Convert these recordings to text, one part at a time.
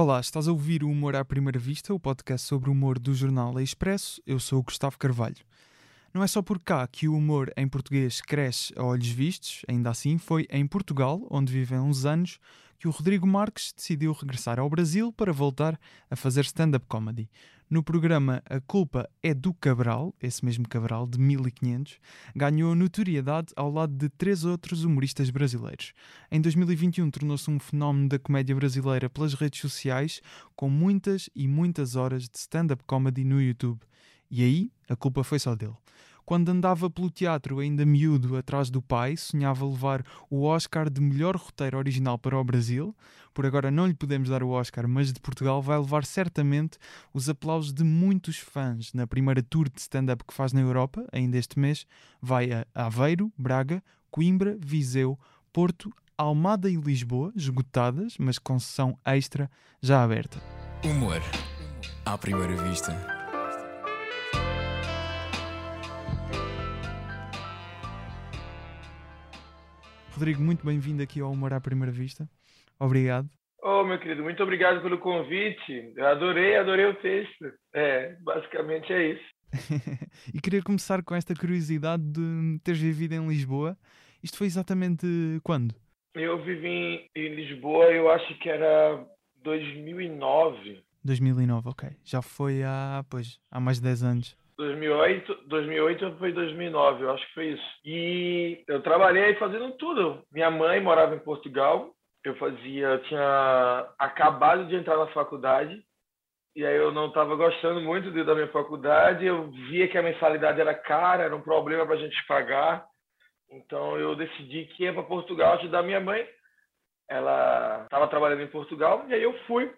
Olá, estás a ouvir o Humor à Primeira Vista, o podcast sobre o humor do jornal Expresso. Eu sou o Gustavo Carvalho. Não é só por cá que o humor em português cresce a olhos vistos, ainda assim foi em Portugal, onde vive há uns anos, que o Rodrigo Marques decidiu regressar ao Brasil para voltar a fazer stand-up comedy. No programa A Culpa é do Cabral, esse mesmo Cabral de 1500, ganhou notoriedade ao lado de três outros humoristas brasileiros. Em 2021 tornou-se um fenómeno da comédia brasileira pelas redes sociais, com muitas e muitas horas de stand-up comedy no YouTube. E aí, a culpa foi só dele. Quando andava pelo teatro ainda miúdo atrás do pai, sonhava levar o Oscar de melhor roteiro original para o Brasil. Por agora não lhe podemos dar o Oscar, mas de Portugal vai levar certamente os aplausos de muitos fãs na primeira tour de stand-up que faz na Europa, ainda este mês. Vai a Aveiro, Braga, Coimbra, Viseu, Porto, Almada e Lisboa, esgotadas, mas com sessão extra já aberta. Humor à primeira vista. Rodrigo, muito bem-vindo aqui ao Humor à Primeira Vista. Obrigado. Oh, meu querido, muito obrigado pelo convite. Eu adorei, adorei o texto. É, basicamente é isso. e queria começar com esta curiosidade de teres vivido em Lisboa. Isto foi exatamente quando? Eu vivi em, em Lisboa, eu acho que era 2009. 2009, ok. Já foi há, pois, há mais de 10 anos. 2008, 2008 foi 2009, eu acho que foi isso. E eu trabalhei fazendo tudo. Minha mãe morava em Portugal. Eu fazia, eu tinha acabado de entrar na faculdade e aí eu não estava gostando muito da minha faculdade. Eu via que a mensalidade era cara, era um problema para a gente pagar. Então eu decidi que ia para Portugal ajudar minha mãe. Ela estava trabalhando em Portugal e aí eu fui.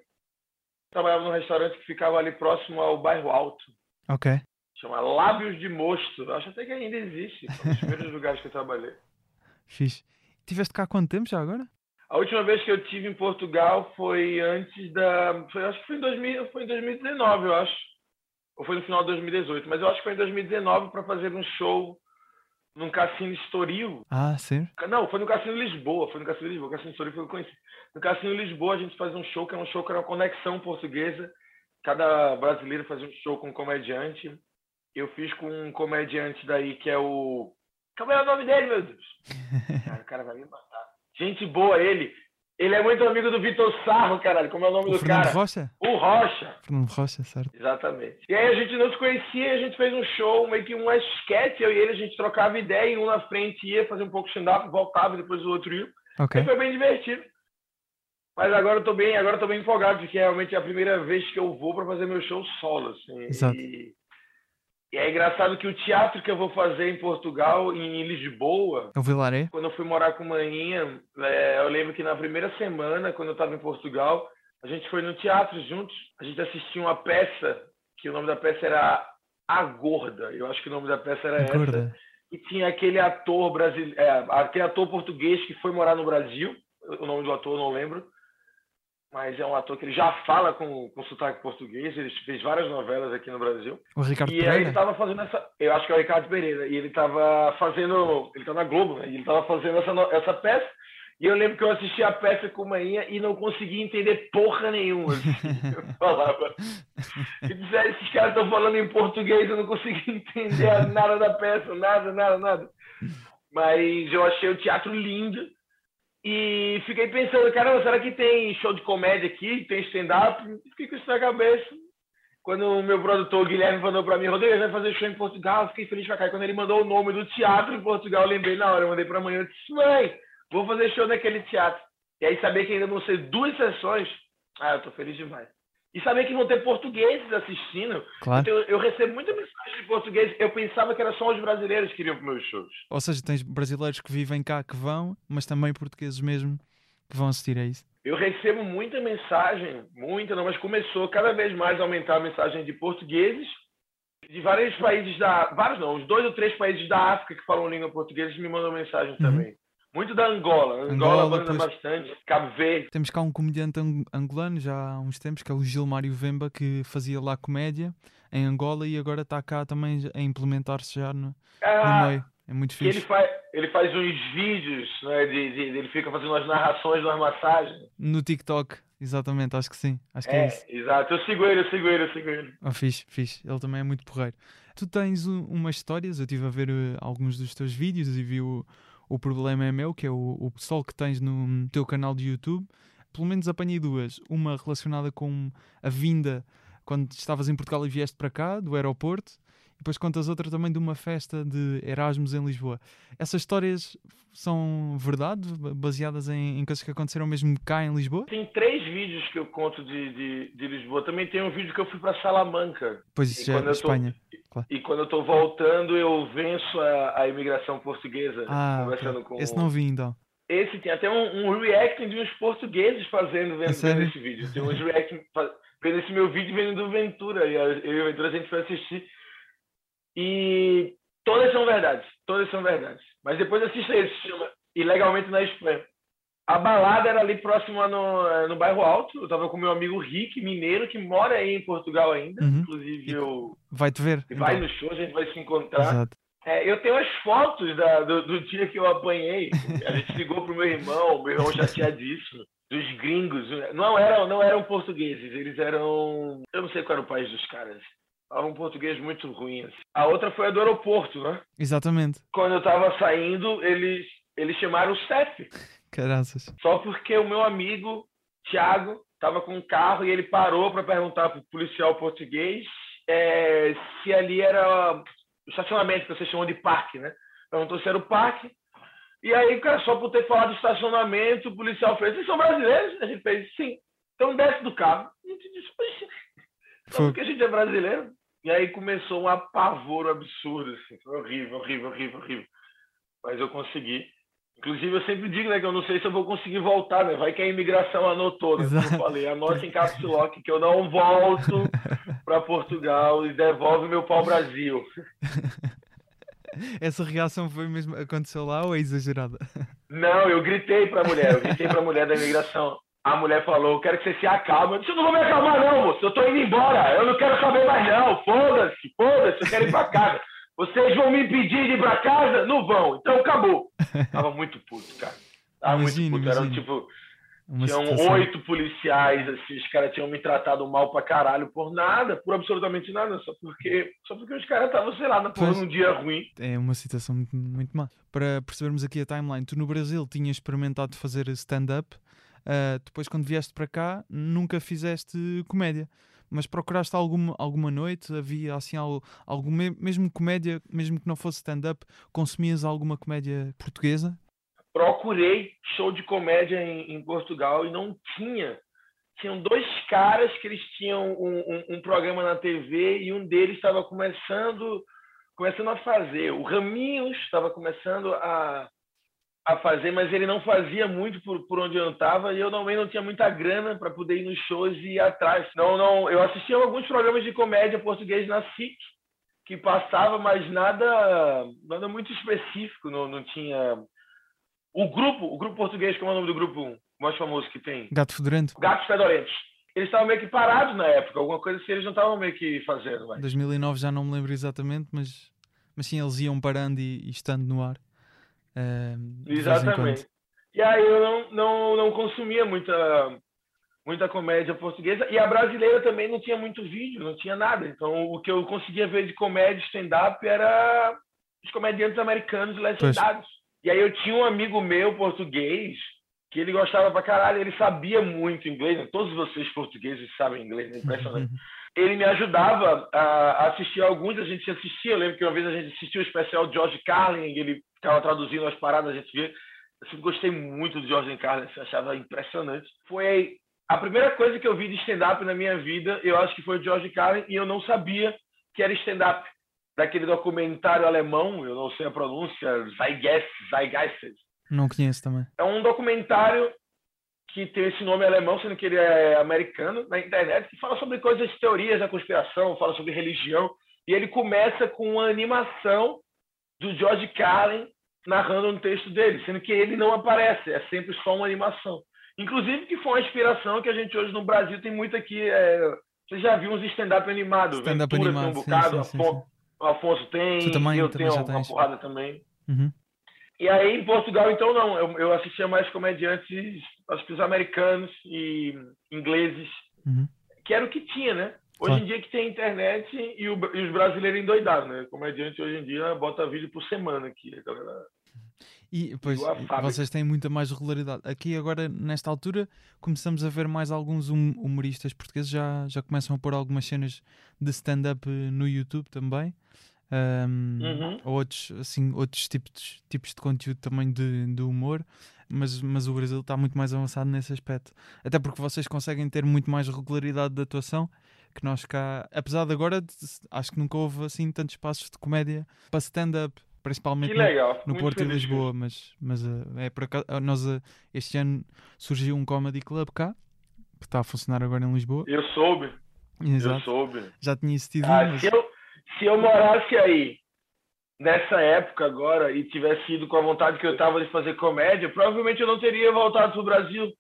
Trabalhava num restaurante que ficava ali próximo ao bairro Alto. Ok. Chama Lábios de Mosto. Acho até que ainda existe. Foi um dos primeiros lugares que eu trabalhei. Fiz. Tiveste cá há quanto tempo já agora? A última vez que eu tive em Portugal foi antes da. Foi, acho que foi em, 2000, foi em 2019, eu acho. Ou foi no final de 2018. Mas eu acho que foi em 2019 para fazer um show num cassino Estoril. Ah, sim? Não, foi no Cassino Lisboa. Foi no Cassino Lisboa. O Cassino Estoril foi o que eu conheci. No Cassino Lisboa a gente faz um show que é um show que era uma conexão portuguesa. Cada brasileiro fazia um show com um comediante eu fiz com um comediante daí que é o. Como é o nome dele, meu Deus? Cara, o cara vai me matar. Gente boa, ele. Ele é muito amigo do Vitor Sarro, caralho. Como é o nome o do Fernando cara? Rocha? O Rocha. Fernando Rocha, certo. Exatamente. E aí a gente não se conhecia, a gente fez um show, meio que um sketch, eu e ele, a gente trocava ideia, e um na frente ia fazer um pouco de stand-up, voltava, e depois o outro ia. Ok. E foi bem divertido. Mas agora eu tô bem, agora eu tô bem empolgado, porque realmente é a primeira vez que eu vou para fazer meu show solo, assim. Exato. E... E é engraçado que o teatro que eu vou fazer em Portugal, em Lisboa, É o Vilaré? quando eu fui morar com Maninha, é, eu lembro que na primeira semana, quando eu estava em Portugal, a gente foi no teatro juntos, a gente assistiu uma peça, que o nome da peça era A Gorda, eu acho que o nome da peça era essa. Gorda. E tinha aquele ator brasileiro, é, aquele ator português que foi morar no Brasil, o nome do ator eu não lembro, mas é um ator que ele já fala com, com sotaque português, ele fez várias novelas aqui no Brasil. O Ricardo E aí ele Pereira? tava fazendo essa. Eu acho que é o Ricardo Pereira. E ele tava fazendo. Ele tá na Globo, né? E ele tava fazendo essa, essa peça. E eu lembro que eu assisti a peça com manhã e não consegui entender porra nenhuma. Eu falava. E disseram, esses caras estão falando em português, eu não consegui entender nada da peça, nada, nada, nada. Mas eu achei o teatro lindo. E fiquei pensando, caramba, será que tem show de comédia aqui? Tem stand-up? Fiquei com isso na cabeça. Quando o meu produtor Guilherme mandou pra mim, Rodrigo, vai fazer show em Portugal, fiquei feliz pra cá. E quando ele mandou o nome do teatro em Portugal, eu lembrei na hora, eu mandei pra mãe, eu disse, mãe, vou fazer show naquele teatro. E aí saber que ainda vão ser duas sessões, ah, eu tô feliz demais. E saber que vão ter portugueses assistindo. Claro. Então, eu recebo muita mensagem de português. Eu pensava que era só os brasileiros que iriam para meus shows. Ou seja, tens brasileiros que vivem cá que vão, mas também portugueses mesmo que vão assistir a isso. Eu recebo muita mensagem, muita não, mas começou cada vez mais a aumentar a mensagem de portugueses de vários países da, vários não, os dois ou três países da África que falam língua portuguesa me mandam mensagem também. Muito da Angola, Angola, Angola, manda pois. bastante, Cabo Verde. Temos cá um comediante ang- angolano já há uns tempos, que é o Gilmário Vemba, que fazia lá comédia em Angola e agora está cá também a implementar-se já no, no Ah, meio. É muito que ele faz, ele faz uns vídeos, né, de, de- ele fica fazendo umas narrações, umas massagens. No TikTok. exatamente, acho que sim. Acho que é, É, isso. exato. Eu sigo ele, eu sigo ele, eu sigo ele. Ah, fixe, fixe. Ele também é muito porreiro. Tu tens u- umas histórias, eu estive a ver eh, alguns dos teus vídeos e vi o, o Problema é Meu, que é o, o solo que tens no teu canal de YouTube. Pelo menos apanhei duas. Uma relacionada com a vinda quando estavas em Portugal e vieste para cá, do aeroporto. Depois contas outra também de uma festa de Erasmus em Lisboa. Essas histórias são verdade, ba- baseadas em, em coisas que aconteceram mesmo cá em Lisboa? Tem três vídeos que eu conto de, de, de Lisboa. Também tem um vídeo que eu fui para Salamanca. Pois isso E já é eu tô- Espanha. E quando eu tô voltando, eu venço a, a imigração portuguesa. Ah, conversando ok. com esse não vi então. Esse tem até um, um reacting de uns portugueses fazendo, vendo, sério? vendo esse vídeo. Tem uns reacting vendo esse meu vídeo vendo do Ventura. E a- eu e o Ventura a gente foi assistir. E todas são verdades. Todas são verdades. Mas depois assista esse, se chama Ilegalmente na Espanha. A balada era ali próxima no, eh, no bairro Alto. Eu tava com meu amigo Rick, mineiro, que mora aí em Portugal ainda. Uhum. Inclusive, eu Vai-te ver. vai então. no show, a gente vai se encontrar. Exato. É, eu tenho as fotos da- do, do dia que eu apanhei. A gente ligou pro meu irmão, meu irmão chateadíssimo. Dos gringos. Não eram, não eram portugueses, eles eram. Eu não sei qual era o país dos caras. Falavam um português muito ruim. assim. A outra foi a do aeroporto, né? Exatamente. Quando eu tava saindo, eles, eles chamaram o CEF. Caraças. Só porque o meu amigo, Thiago, estava com um carro e ele parou para perguntar pro policial português é, se ali era o estacionamento, que vocês chamam de parque, né? Perguntou se era o parque. E aí, cara, só por ter falado estacionamento, o policial fez: Vocês são brasileiros? A gente fez: Sim. Então desce do carro. A gente disse: "Oxe, Só porque a gente é brasileiro? E aí começou um apavoro absurdo, assim. Foi horrível, horrível, horrível, horrível. Mas eu consegui. Inclusive, eu sempre digo, né, que eu não sei se eu vou conseguir voltar, né? Vai que a imigração anotou, né? Como eu falei, anote em caps lock que eu não volto para Portugal e devolve meu pau Brasil. Essa reação foi mesmo. Aconteceu lá ou é exagerada? Não, eu gritei pra mulher, eu gritei pra mulher da imigração. A mulher falou, eu quero que você se acalme. Eu disse, eu não vou me acalmar não, moço, eu tô indo embora. Eu não quero saber mais não, foda-se, foda-se, eu quero ir pra casa. Vocês vão me impedir de ir pra casa? Não vão, então acabou. Tava muito puto, cara. Tava muito puto. Eram, tipo, Uma tinham situação- oito policiais, assim, os caras tinham me tratado mal pra caralho por nada, por absolutamente nada, só porque, só porque os caras estavam, sei lá, na porra num dia ruim. É uma situação muito, muito má. Para percebermos aqui a timeline, tu no Brasil tinhas experimentado fazer stand-up, ah, depois quando vieste para cá nunca fizeste comédia. Mas procuraste alguma, alguma noite? Havia assim algo, mesmo comédia, mesmo que não fosse stand-up, consumias alguma comédia portuguesa? procurei show de comédia em, em Portugal e não tinha. Tinham dois caras que eles tinham um, um- um programa na TV e um deles estava começando, começando a fazer. O Raminhos estava começando a, a fazer, mas ele não fazia muito por, por onde eu estava e eu também não tinha muita grana para poder ir nos shows e ir atrás. Não, não, eu assistia alguns programas de comédia português na SIC que passava, mas nada, nada muito específico, não, não tinha o grupo, o grupo português, como é o nome do grupo mais famoso que tem? Gato Fedorento? Gatos Fedorentos. Eles estavam meio que parados na época, alguma coisa assim, eles não estavam meio que fazendo. Mas... 2009 já não me lembro exatamente, mas, mas sim, eles iam parando e, e estando no ar. Exatamente. E aí eu não, não, não consumia muita, muita comédia portuguesa. E a brasileira também não tinha muito vídeo, não tinha nada. Então o que eu conseguia ver de comédia stand-up era os comediantes americanos legendados. E aí eu tinha um amigo meu português que ele gostava pra caralho, ele sabia muito inglês, né? todos vocês portugueses sabem inglês, é impressionante. Ele me ajudava a assistir alguns, a gente assistia, eu lembro que uma vez a gente assistiu o especial de George Carlin, ele ficava traduzindo as paradas, a gente via. Eu sempre gostei muito do George Carlin, eu achava impressionante. Foi a primeira coisa que eu vi de stand-up na minha vida, eu acho que foi o George Carlin, e eu não sabia que era stand-up. Daquele documentário alemão, eu não sei a pronúncia, Zeitgeist, Zeitgeist, Não conheço também. é um documentário que tem esse nome alemão, sendo que ele é americano, na internet, que fala sobre coisas, teorias da conspiração, fala sobre religião. E ele começa com uma animação do George Carlin narrando um texto dele, sendo que ele não aparece, é sempre só uma animação. Inclusive que foi uma inspiração que a gente hoje no Brasil tem muito aqui. É... Você já viu uns stand-up animados? Stand-up tem animado, um sim, bocado, sim, sim, sim. o Afonso tem, Tu também- eu também tenho uma tens. porrada também. Uhum. E aí em Portugal, então, não. Eu, eu assistia mais comediantes, acho que os americanos e ingleses, Uhum. que era o que tinha, né? Hoje Claro. em dia que tem internet e, o- e os brasileiros endoidados, né? Comediante hoje em dia bota vídeo por semana aqui. Galera E pois, vocês têm muita mais regularidade. Aqui agora, nesta altura, começamos a ver mais alguns hum- humoristas portugueses já, já começam a pôr algumas cenas de stand-up eh, no YouTube também. Ahm, Uhum. ou outros, assim, outros tipos, tipos de conteúdo também de, de humor, mas, mas o Brasil está muito mais avançado nesse aspecto. Até porque vocês conseguem ter muito mais regularidade de atuação que nós cá, apesar de agora, acho que nunca houve assim tantos espaços de comédia para stand-up, principalmente no- legal. no muito Porto e Lisboa, mas, mas eh, é por acaso, eh, nós eh, este ano surgiu um comedy club cá, que está a funcionar agora em Lisboa. Eu soube, eu Exato. soube. Já tinha existido um, Ah, mas eu, se eu morasse aí nessa época agora e tivesse ido com a vontade que eu tava de fazer comédia, provavelmente eu não teria voltado pro Brasil.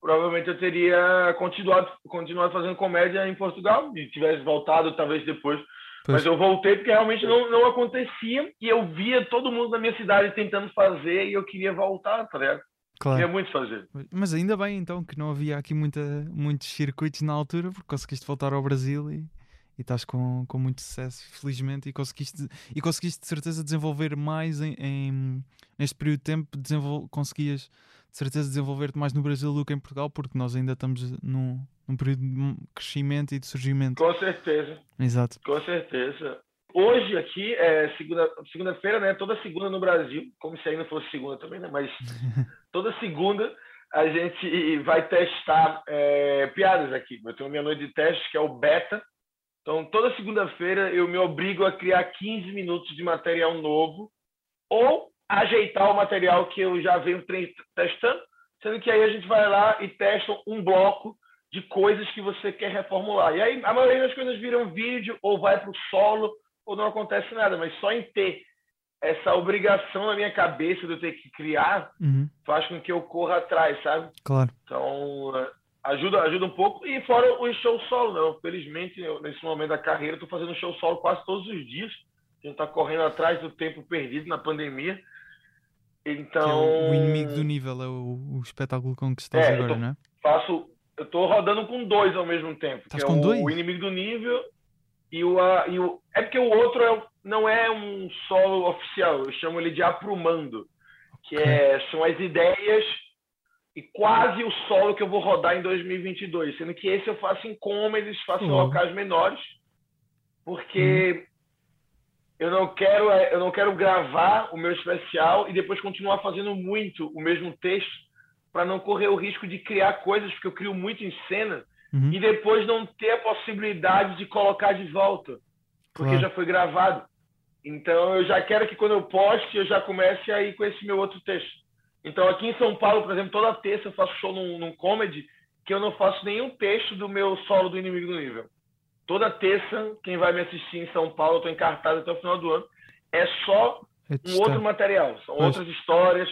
Provavelmente eu teria continuado, continuado fazendo comédia em Portugal e tivesse voltado talvez depois. Pois. Mas eu voltei porque realmente não, não acontecia e eu via todo mundo na minha cidade tentando fazer e eu queria voltar, tá ligado? claro. Queria muito fazer. Mas ainda bem então que não havia aqui muita, muitos circuitos na altura, porque conseguiste voltar ao Brasil e, e estás com, com muito sucesso, felizmente, e conseguiste, e conseguiste de certeza desenvolver mais em, em- neste período de tempo, desenvol, conseguias de certeza desenvolver-te mais no Brasil do que em Portugal, porque nós ainda estamos num, num período de crescimento e de surgimento. Com certeza. Exato. Com certeza. Hoje aqui é segunda, segunda-feira, né? Toda segunda no Brasil, como se ainda fosse segunda também, né? Mas toda segunda a gente vai testar é, piadas aqui. Eu tenho minha noite de testes, que é o beta. Então, toda segunda-feira eu me obrigo a criar 15 minutos de material novo ou ajeitar o material que eu já venho testando, sendo que aí a gente vai lá e testa um bloco de coisas que você quer reformular. E aí a maioria das coisas viram vídeo ou vai para o solo ou não acontece nada, mas só em ter essa obrigação na minha cabeça de eu ter que criar Uhum, faz com que eu corra atrás, sabe? claro. Então, eh, ajuda, ajuda um pouco. E fora o show solo, não. Felizmente, eu, nesse momento da carreira, estou fazendo show solo quase todos os dias. A gente está correndo atrás do tempo perdido na pandemia. Que é Então, o, inimigo do nível, é o, o espetáculo com que estás É, eu agora, tô- não é? faço. Eu estou rodando com dois ao mesmo tempo. Estás é com o, dois? o inimigo do nível e o, a- e o. É porque o outro é, não é um solo oficial. Eu chamo ele de aprumando. Que é, são as ideias e quase o solo que eu vou rodar em 2022. Sendo que esse eu faço em comedies, faço em Uau. locais menores. Porque eu não quero eu não quero gravar o meu especial e depois continuar fazendo muito o mesmo texto para não correr o risco de criar coisas porque eu crio muito em cena Uhum, e depois não ter a possibilidade de colocar de volta porque Claro. já foi gravado então eu já quero que quando eu poste eu já comece aí com esse meu outro texto então aqui em São Paulo por exemplo toda terça eu faço show num, num comedy que eu não faço nenhum texto do meu solo do inimigo do nível toda terça quem vai me assistir em São Paulo eu estou em cartaz até o final do ano é só é um outro material, são outras histórias.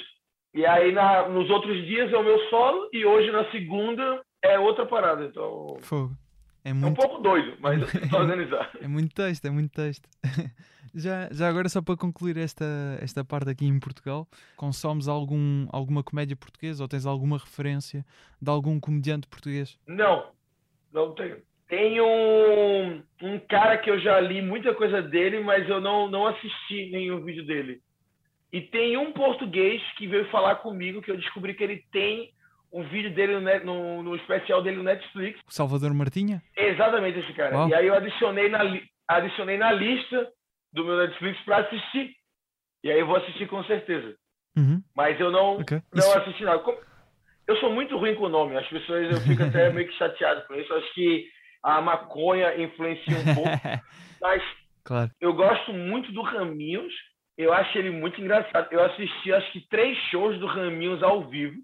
E aí na, nos outros dias é o meu solo e hoje na segunda é outra parada. Então Fogo. É é um muito, pouco doido, mas tento organizar. é muito texto, é muito texto. já, já agora, só para concluir esta, esta parte aqui em Portugal, consomes algum, alguma comédia portuguesa ou tens alguma referência de algum comediante português? Não, não tenho. Tem um, um cara que eu já li muita coisa dele, mas eu não, não assisti nenhum vídeo dele. E tem um português que veio falar comigo que eu descobri que ele tem um vídeo dele no, no, no especial dele no Netflix. Salvador Martinha? Exatamente esse cara. Uau. E aí eu adicionei na, adicionei na lista do meu Netflix para assistir. E aí eu vou assistir com certeza. Uhum, Mas eu não, ok. não Isso- assisti nada. Eu sou muito ruim com o nome. As pessoas, eu fico até meio que chateado com isso. Acho que a maconha influencia um pouco. Mas claro. eu gosto muito do Raminhos. Eu acho ele muito engraçado. Eu assisti acho que três shows do Raminhos ao vivo.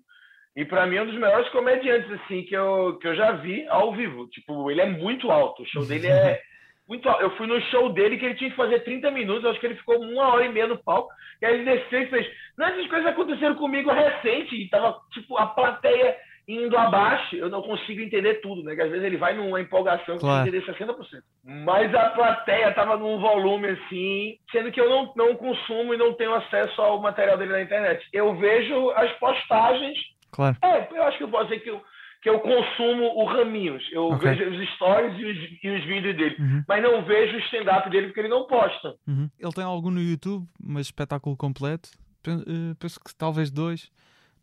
E para mim é um dos melhores comediantes assim que eu, que eu já vi ao vivo. Tipo, ele é muito alto. O show dele é muito. Eu fui no show dele que ele tinha que fazer 30 minutos. Acho que ele ficou uma hora e meia no palco. E aí ele desceu e fez. Não, essas coisas aconteceram comigo recente. E tava, tipo, a plateia indo abaixo, eu não consigo entender tudo, né? Que às vezes ele vai numa empolgação que Claro. eu entender 60%. Mas a plateia tava num volume assim, sendo que eu não, não consumo e não tenho acesso ao material dele na internet. Eu vejo as postagens. Claro. É, eu acho que eu posso dizer que eu, que eu consumo o Raminhos. Eu Ok. vejo os stories e os, e os vídeos dele. Uhum, Mas não vejo o stand-up dele porque ele não posta. uhum. Ele tem algum no YouTube, mas espetáculo completo. Eh, Penso que talvez dois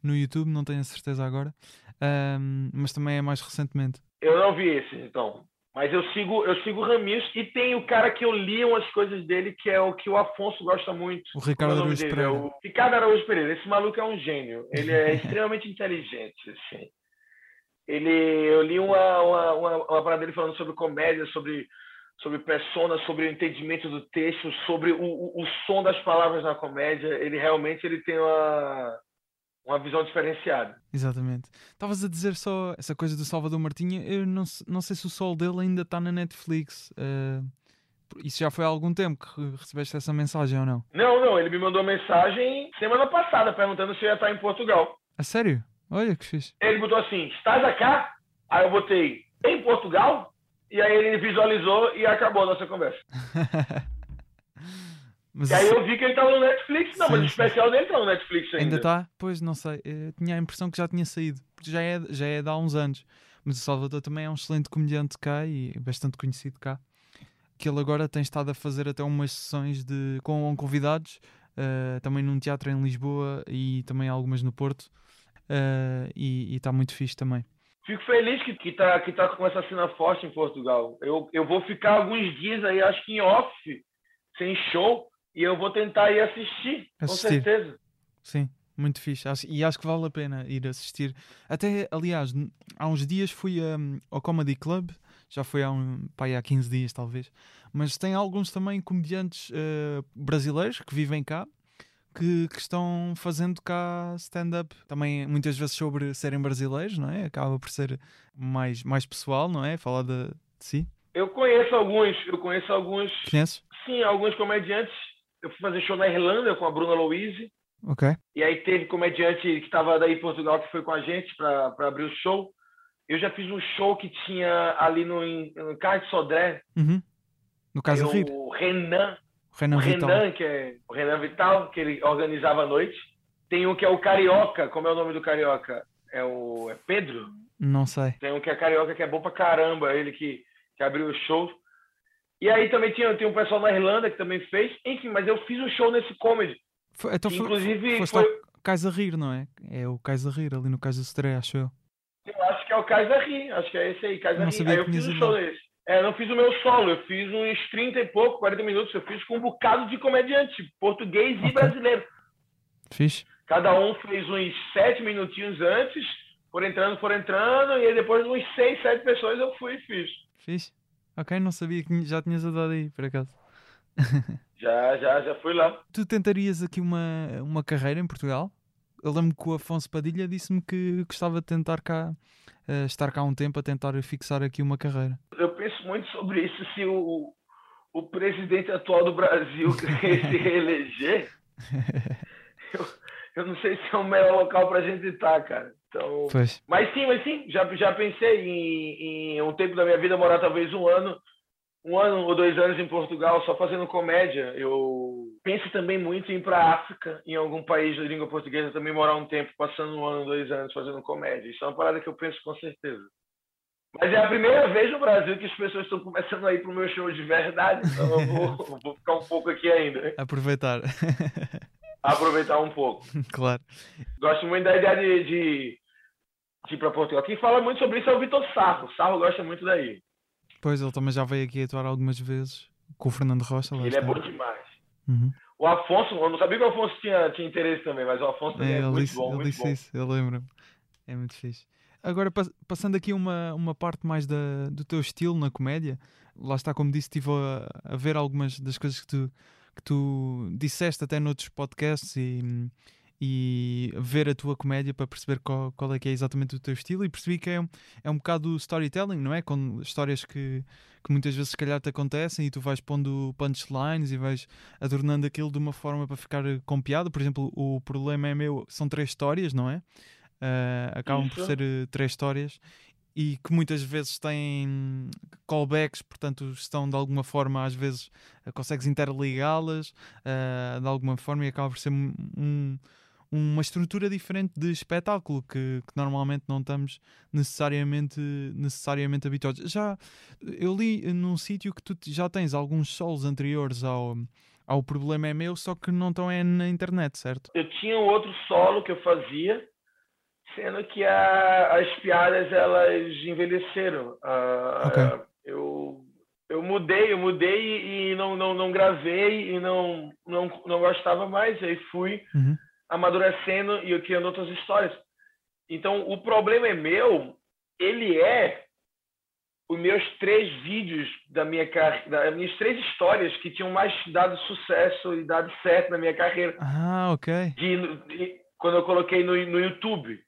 no YouTube, não tenho a certeza agora. Ahm, mas também é mais recentemente. Eu não vi esse, então. Mas eu sigo, eu sigo o Ramirez e tem o cara que eu li umas coisas dele, que é o que o Afonso gosta muito. O é Ricardo o nome Araújo dele? É Pereira. o Ricardo Araújo Pereira. Esse maluco é um gênio. Ele é extremamente inteligente, assim. Ele, eu li uma, uma, uma, uma parada dele falando sobre comédia, sobre, sobre persona, sobre o entendimento do texto, sobre o, o, o som das palavras na comédia. Ele realmente ele tem uma, uma visão diferenciada. Exatamente. Estavas a dizer só essa coisa do Salvador Martinha. Eu não, não sei se o sol dele ainda está na Netflix. eh, isso já foi há algum tempo que re- recebeste essa mensagem ou não? Não, não, ele me mandou mensagem semana passada perguntando se eu ia estar em Portugal. A sério? Olha que fixe. Ele botou assim: estás acá? Aí eu botei em Portugal? E aí ele visualizou e acabou a nossa conversa. Mas E aí eu vi que ele tava no Netflix. Não, Sim, mas o especial dele tá no Netflix ainda. ainda está? Pois não sei. Eu tinha a impressão que já tinha saído. Porque já é, já é de há uns anos. Mas o Salvador também é um excelente comediante cá e bastante conhecido cá. Que ele agora tem estado a fazer até umas sessões de, com convidados, eh, também num teatro em Lisboa e também algumas no Porto. Eh, e está muito fixe também. Fico feliz que, que, tá, que tá com essa cena forte em Portugal. Eu, eu vou ficar alguns dias aí, acho que em off, sem show, e eu vou tentar ir assistir, com Assistir. certeza. Sim, muito fixe. Acho- e acho que vale a pena ir assistir. Até, aliás, há uns dias fui hum, ao Comedy Club, já foi há, um, pá, há 15 dias talvez, mas tem alguns também comediantes eh, brasileiros que vivem cá. Que, que estão fazendo cá stand-up também muitas vezes sobre serem brasileiros, não é? Acaba por ser mais, mais pessoal, não é? Falar de, de si. Eu conheço alguns, eu conheço alguns, Conheces? sim, alguns comediantes. Eu fui fazer show na Irlanda com a Bruna Louise. Ok. E aí teve comediante que estava daí em Portugal que foi com a gente para abrir o show. Eu já fiz um show que tinha ali no, no Carlos Sodré. Uhum. No caso, rir. o Renan, Renan o Vital. Renan, que é o Renan Vital, que ele organizava a noite. Tem um que é o Carioca, como é o nome do Carioca? É o é Pedro? Não sei. Tem um que é Carioca, que é bom pra caramba, ele que, que abriu o show. E aí também tinha, tem um pessoal na Irlanda que também fez. Enfim, mas eu fiz um show nesse comedy. Foi, então que foi, inclusive foi, ao Cais a Rir, não é? É o Cais a Rir, ali no Cais do Estreia, acho eu. Eu acho que é o Casa Ri, acho que é esse aí, Casa Não Ri. sabia Aí eu fiz um show lá. É, não fiz o meu solo, eu fiz uns 30 e pouco, 40 minutos, eu fiz com um bocado de comediante, português e brasileiro. Fixe. Cada um fez uns 7 minutinhos antes, foram entrando, foram entrando, e aí depois de uns 6, 7 pessoas eu fui e fiz. Fixe. Ok, não sabia que já tinhas andado aí, por acaso. Já, já, já fui lá. Tu tentarias aqui uma, uma carreira em Portugal? Eu lembro que o Afonso Padilha disse-me que gostava de tentar cá, eh, estar cá um tempo a tentar fixar aqui uma carreira. Eu penso muito sobre isso, se o, o presidente atual do Brasil se reeleger, eu, eu não sei se é o melhor local pra gente estar, cara. Então, Pois. Mas sim, mas sim, já, já pensei em, em um tempo da minha vida morar talvez um ano, um ano ou dois anos em Portugal só fazendo comédia. Eu penso também muito em ir para a África, em algum país de língua portuguesa, também morar um tempo, passando um ano, dois anos fazendo comédia. Isso é uma parada que eu penso com certeza. Mas é a primeira vez no Brasil que as pessoas estão começando a ir pro meu show de verdade, então eu vou, vou ficar um pouco aqui ainda, Aproveitar. aproveitar um pouco. claro. Gosto muito da ideia de, de, de ir para Portugal. Quem fala muito sobre isso é o Vitor Sarro. Sarro gosta muito daí. Pois, ele também já veio aqui atuar algumas vezes com o Fernando Rocha. Ele está. é bom demais. Uhum. O Afonso, eu não sabia que o Afonso tinha, tinha interesse também, mas o Afonso também É, é, muito disse, bom, ele muito disse bom. isso, eu lembro-me. É muito fixe. Agora, pas- passando aqui uma, uma parte mais da, do teu estilo na comédia, lá está, como disse, estive a, a ver algumas das coisas que tu, que tu disseste até noutros podcasts e, e ver a tua comédia para perceber qual, qual é que é exatamente o teu estilo e percebi que é, um- é um bocado storytelling, não é? Com histórias que, que muitas vezes se calhar te acontecem e tu vais pondo punchlines e vais adornando aquilo de uma forma para ficar eh, com piada. Por exemplo, o problema é meu, são três histórias, não é? Uh, acabam Isso. por ser uh, três histórias e que muitas vezes têm callbacks, portanto estão de alguma forma, às vezes consegues interligá-las uh, de alguma forma e acaba por ser um, uma estrutura diferente de espetáculo que, que, normalmente não estamos necessariamente, necessariamente habituados. Já eu li num sítio que tu já tens alguns solos anteriores ao, ao Problema é Meu, só que não estão é na internet, certo? Eu tinha um outro solo que eu fazia, sendo que a, as piadas elas envelheceram. Uh, okay. Eu eu mudei, eu mudei e não, não, não gravei e não, não, não gostava mais. Aí fui uhum amadurecendo e eu criando outras histórias. Então, o problema é meu, ele é os meus três vídeos da minha carreira, das minhas três histórias que tinham mais dado sucesso e dado certo na minha carreira. Ah, ok. De, de, quando eu coloquei no, no YouTube.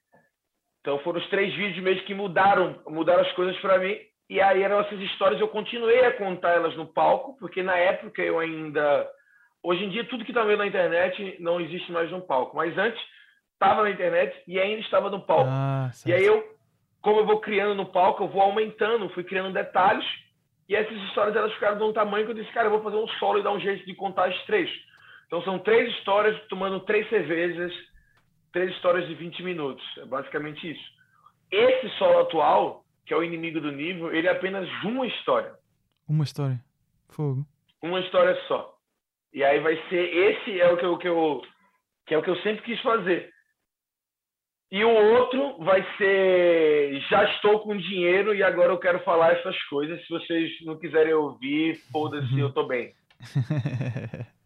Então foram os três vídeos mesmo que mudaram, mudaram as coisas para mim. E aí eram essas histórias, eu continuei a contar elas no palco, porque na época eu ainda Hoje em dia, tudo que está vendo na internet não existe mais no palco. Mas antes, estava na internet e ainda estava no palco. Ah, e aí eu, como eu vou criando no palco, eu vou aumentando, fui criando detalhes. E essas histórias elas ficaram de um tamanho que eu disse, cara, eu vou fazer um solo e dar um jeito de contar as três. Então são três histórias tomando três cervejas, três histórias de 20 minutos. É basicamente isso. Esse solo atual, que é o inimigo do nível, ele é apenas uma história. Uma história. Fogo. Uma história só. E aí vai ser esse é o que eu, que eu que é o que eu sempre quis fazer. E o outro vai ser já estou com dinheiro e agora eu quero falar essas coisas. Se vocês não quiserem ouvir, foda-se, eu tô bem.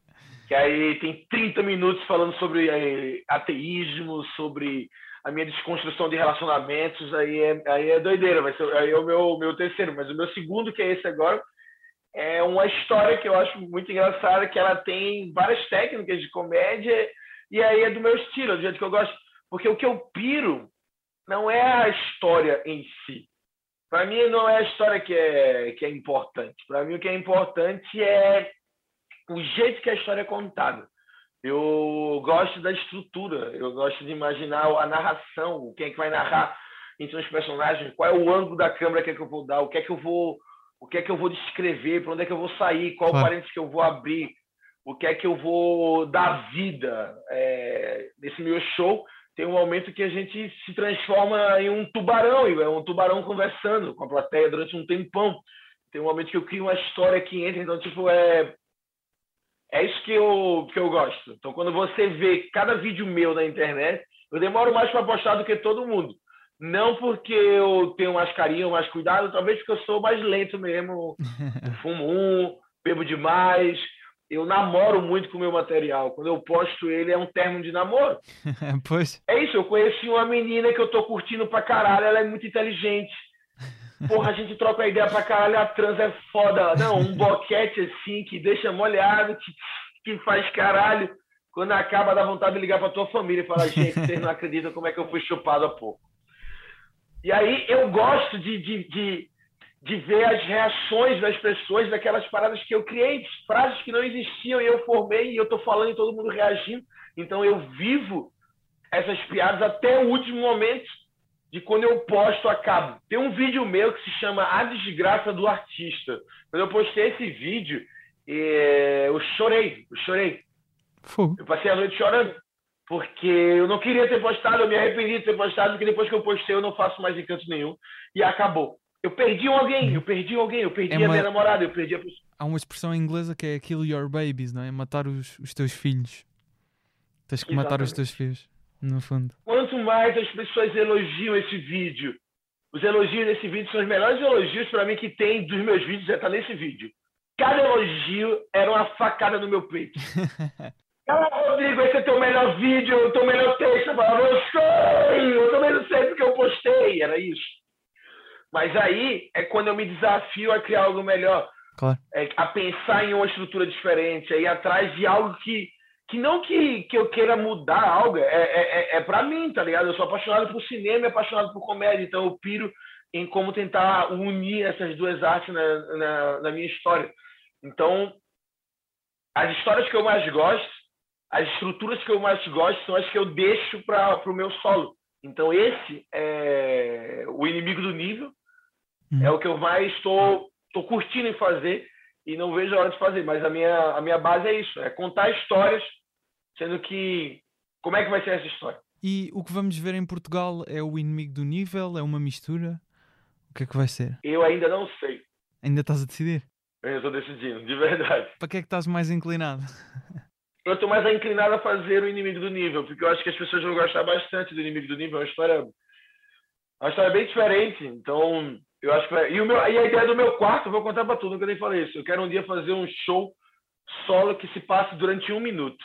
que aí tem 30 minutos falando sobre é, ateísmo, sobre a minha desconstrução de relacionamentos, aí é, aí é doideira, vai ser, aí é o meu, meu terceiro, mas o meu segundo, que é esse agora, é uma história que eu acho muito engraçada, que ela tem várias técnicas de comédia, e aí é do meu estilo, do jeito que eu gosto. Porque o que eu piro não é a história em si. Para mim, não é a história que é, que é importante. Para mim, o que é importante é o jeito que a história é contada. Eu gosto da estrutura, eu gosto de imaginar a narração, quem é que vai narrar entre os personagens, qual é o ângulo da câmera que, é que eu vou dar, o que é que eu vou o que é que eu vou descrever, para onde é que eu vou sair, qual claro. parênteses que eu vou abrir, o que é que eu vou dar vida é, nesse meu show. Tem um momento que a gente se transforma em um tubarão, é um tubarão conversando com a plateia durante um tempão. Tem um momento que eu crio uma história que entra, então, tipo, é. É isso que eu, que eu gosto. Então, quando você vê cada vídeo meu na internet, eu demoro mais para postar do que todo mundo. Não porque eu tenho mais carinho, mais cuidado, talvez porque eu sou mais lento mesmo. Eu fumo um, bebo demais. Eu namoro muito com o meu material. Quando eu posto ele, é um termo de namoro. pois. É isso, eu conheci uma menina que eu tô curtindo pra caralho, ela é muito inteligente. Porra, a gente troca a ideia pra caralho, a trans é foda. Não, um boquete assim, que deixa molhado, que, que faz caralho. Quando acaba, dá vontade de ligar pra tua família e falar, gente, vocês não acreditam como é que eu fui chupado há pouco. E aí eu gosto de, de, de, de, ver as reações das pessoas daquelas paradas que eu criei, frases que não existiam e eu formei e eu estou falando e todo mundo reagindo. Então eu vivo essas piadas até o último momento de quando eu posto acabo. Tem um vídeo meu que se chama A Desgraça do Artista. Quando eu postei esse vídeo, eh, eu chorei, eu chorei. Fogo. Eu passei a noite chorando porque eu não queria ter postado, eu me arrependi de ter postado, porque depois que eu postei eu não faço mais encanto nenhum. E acabou. Eu perdi alguém, eu perdi alguém, eu perdi é a minha namorada, eu perdi a pessoa. Há uma expressão inglesa que é kill your babies, não é? Matar os, os teus filhos. Tens que Exatamente. matar os teus filhos, no fundo. Quanto mais as pessoas elogiam esse vídeo, os elogios desse vídeo são os melhores elogios para mim que tem dos meus vídeos, é estar tá nesse vídeo. Cada elogio era uma facada no meu peito. Ah, Rodrigo, esse é teu melhor vídeo, o teu melhor texto. Eu falava, eu sei, eu também não sei porque eu postei, era isso. Mas aí é quando eu me desafio a criar algo melhor. Claro. É, a pensar em uma estrutura diferente, a ir atrás de algo que, que não que, que eu queira mudar algo, é, é, é, é para mim, tá ligado? Eu sou apaixonado por cinema e apaixonado por comédia, então eu piro em como tentar unir essas duas artes na, na, na minha história. Então, as histórias que eu mais gosto as estruturas que eu mais gosto são as que eu deixo para o meu solo. Então esse é o inimigo do nível, uhum. é o que eu mais estou tô, tô curtindo em fazer e não vejo a hora de fazer. Mas a minha, a minha base é isso, é contar histórias, sendo que como é que vai ser essa história? E o que vamos ver em Portugal é o inimigo do nível? É uma mistura? O que é que vai ser? Eu ainda não sei. Ainda estás a decidir? Eu estou decidindo, de verdade. Para que é que estás mais inclinado? Eu estou mais inclinado a fazer o inimigo do nível, porque eu acho que as pessoas vão gostar bastante do inimigo do nível. É uma história, é uma história bem diferente. Então, eu acho que vai... e, o meu... e a ideia do meu quarto, eu vou contar para tudo, nunca nem falei isso. Eu quero um dia fazer um show solo que se passe durante um minuto.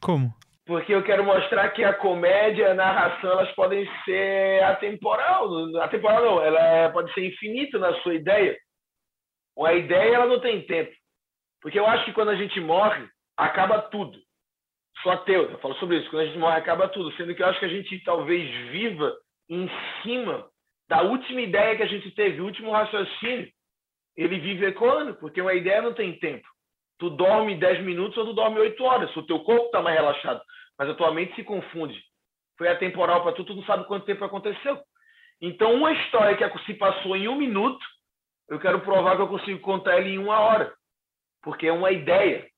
Como? porque eu quero mostrar que a comédia, a narração, elas podem ser atemporal. Atemporal não, ela é, pode ser infinita na sua ideia. A ideia, ela não tem tempo. Porque eu acho que quando a gente morre, acaba tudo. Sou ateu, eu falo sobre isso. Quando a gente morre, acaba tudo. Sendo que eu acho que a gente talvez viva em cima da última ideia que a gente teve, o último raciocínio. Ele vive ecoando, porque uma ideia não tem tempo. Tu dorme 10 minutos ou tu dorme 8 horas. O teu corpo está mais relaxado mas a tua mente se confunde. Foi atemporal para tu, tu não sabe quanto tempo aconteceu. Então, uma história que se passou em um minuto, eu quero provar que eu consigo contar ela em uma hora. Porque é uma ideia,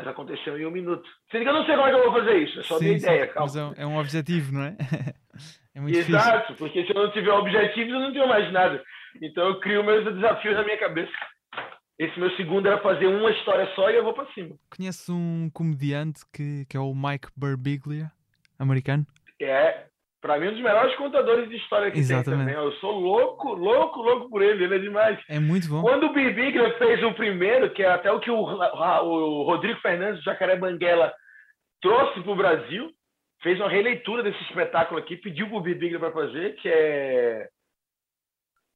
mas aconteceu em um minuto. Sendo que eu não sei como é que eu vou fazer isso, é só sim, minha ideia, calma. Mas é um objetivo, não é? é muito Exato, difícil. porque se eu não tiver objetivos, eu não tenho mais nada. Então, eu crio meus desafios na minha cabeça. Esse meu segundo era fazer uma história só e eu vou para cima. Conheço um comediante que, que é o Mike Birbiglia, americano? É, para mim, um dos melhores contadores de história que Exatamente. tem também. Eu sou louco, louco, louco por ele. Ele é demais. É muito bom. Quando o Birbiglia fez o primeiro, que é até o que o, o Rodrigo Fernandes, do Jacaré Banguela, trouxe para o Brasil, fez uma releitura desse espetáculo aqui, pediu para o Birbiglia para fazer, que é...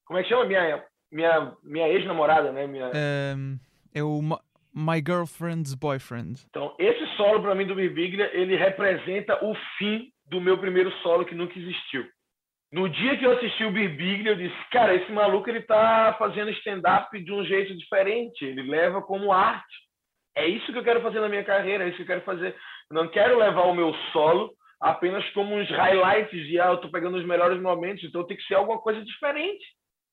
Como é que chama? Minha minha, minha ex-namorada, né? Minha... Um, é o My Girlfriend's Boyfriend. Então, esse solo para mim do Birbiglia, ele representa o fim do meu primeiro solo que nunca existiu. No dia que eu assisti o Birbiglia, eu disse, cara, esse maluco ele tá fazendo stand-up de um jeito diferente, ele leva como arte. É isso que eu quero fazer na minha carreira, é isso que eu quero fazer. Eu não quero levar o meu solo apenas como uns highlights de, ah, eu tô pegando os melhores momentos, então tem que ser alguma coisa diferente.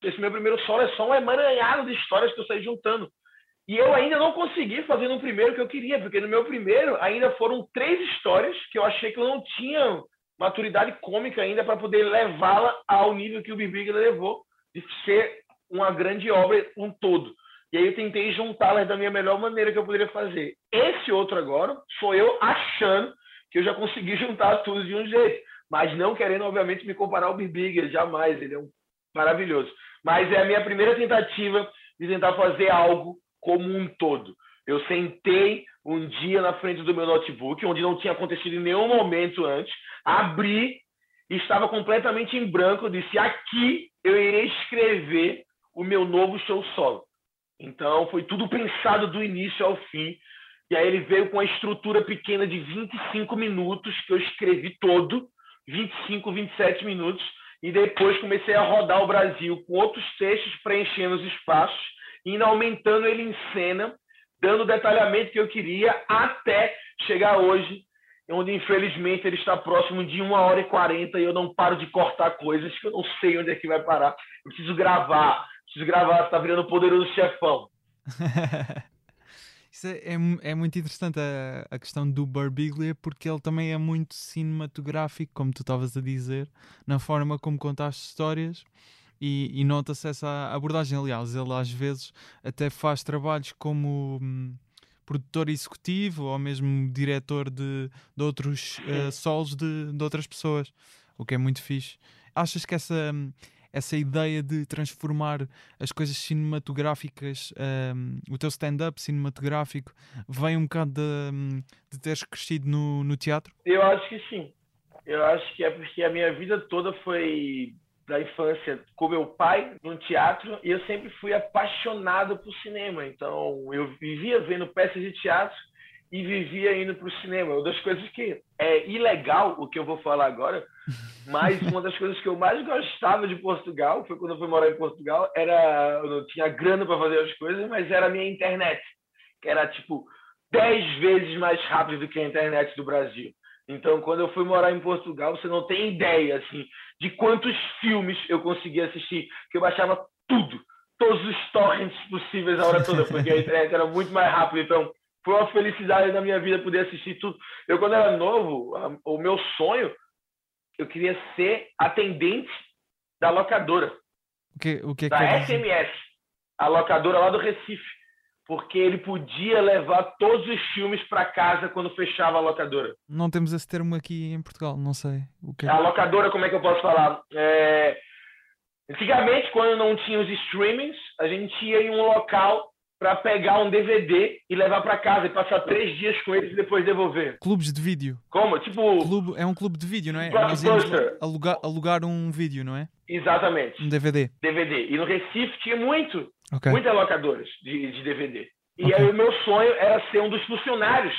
Esse meu primeiro solo é só um emaranhado de histórias que eu saí juntando. E eu ainda não consegui fazer no primeiro que eu queria, porque no meu primeiro ainda foram três histórias que eu achei que eu não tinha maturidade cômica ainda para poder levá-la ao nível que o Bibiga levou, de ser uma grande obra um todo. E aí eu tentei juntá-las da minha melhor maneira que eu poderia fazer. Esse outro agora sou eu achando que eu já consegui juntar tudo de um jeito, mas não querendo, obviamente, me comparar ao Bibiga, jamais. Ele é um maravilhoso. Mas é a minha primeira tentativa de tentar fazer algo como um todo. Eu sentei um dia na frente do meu notebook, onde não tinha acontecido em nenhum momento antes, abri estava completamente em branco. Disse: aqui eu irei escrever o meu novo show solo. Então foi tudo pensado do início ao fim. E aí ele veio com uma estrutura pequena de 25 minutos, que eu escrevi todo, 25, 27 minutos e depois comecei a rodar o Brasil com outros textos preenchendo os espaços, indo aumentando ele em cena, dando o detalhamento que eu queria, até chegar hoje, onde infelizmente ele está próximo de uma hora e quarenta e eu não paro de cortar coisas que eu não sei onde é que vai parar. Eu preciso gravar, preciso gravar, está virando poderoso chefão. Isso é, é, é, muito interessante a, a questão do Barbiglia, porque ele também é muito cinematográfico, como tu estavas a dizer, na forma como conta as histórias. E, e nota-se essa abordagem. Aliás, ele às vezes até faz trabalhos como hum, produtor executivo ou mesmo diretor de, de outros uh, solos de, de outras pessoas, o que é muito fixe. Achas que essa, hum, essa ideia de transformar as coisas cinematográficas, um, o teu stand-up cinematográfico, vem um bocado de, de teres crescido no, no teatro? Eu acho que sim. Eu acho que é porque a minha vida toda foi da infância com meu pai no teatro e eu sempre fui apaixonado por cinema. Então eu vivia vendo peças de teatro e vivia indo para o cinema. Uma das coisas que é ilegal, o que eu vou falar agora, mas uma das coisas que eu mais gostava de Portugal, foi quando eu fui morar em Portugal, era eu não tinha grana para fazer as coisas, mas era a minha internet, que era tipo dez vezes mais rápido do que a internet do Brasil. Então, quando eu fui morar em Portugal, você não tem ideia, assim, de quantos filmes eu conseguia assistir, que eu baixava tudo, todos os torrents possíveis a hora toda, porque a internet era muito mais rápida. Então, foi uma felicidade da minha vida poder assistir tudo. Eu, quando era novo, o meu sonho, eu queria ser atendente da locadora. O que, o que da que SMS, a locadora lá do Recife porque ele podia levar todos os filmes para casa quando fechava a locadora. Não temos esse termo aqui em Portugal, não sei. O que é A locadora, como é que eu posso falar? É... Antigamente, quando não tinha os streamings, a gente ia em um local para pegar um DVD e levar para casa e passar três dias com eles e depois devolver. Clubes de vídeo. Como? Tipo. Clube, é um clube de vídeo, não é? Nós alugar, alugar um vídeo, não é? Exatamente. Um DVD. DVD. E no Recife tinha muito. Okay. Muitas locadoras de, de DVD. E okay. aí o meu sonho era ser um dos funcionários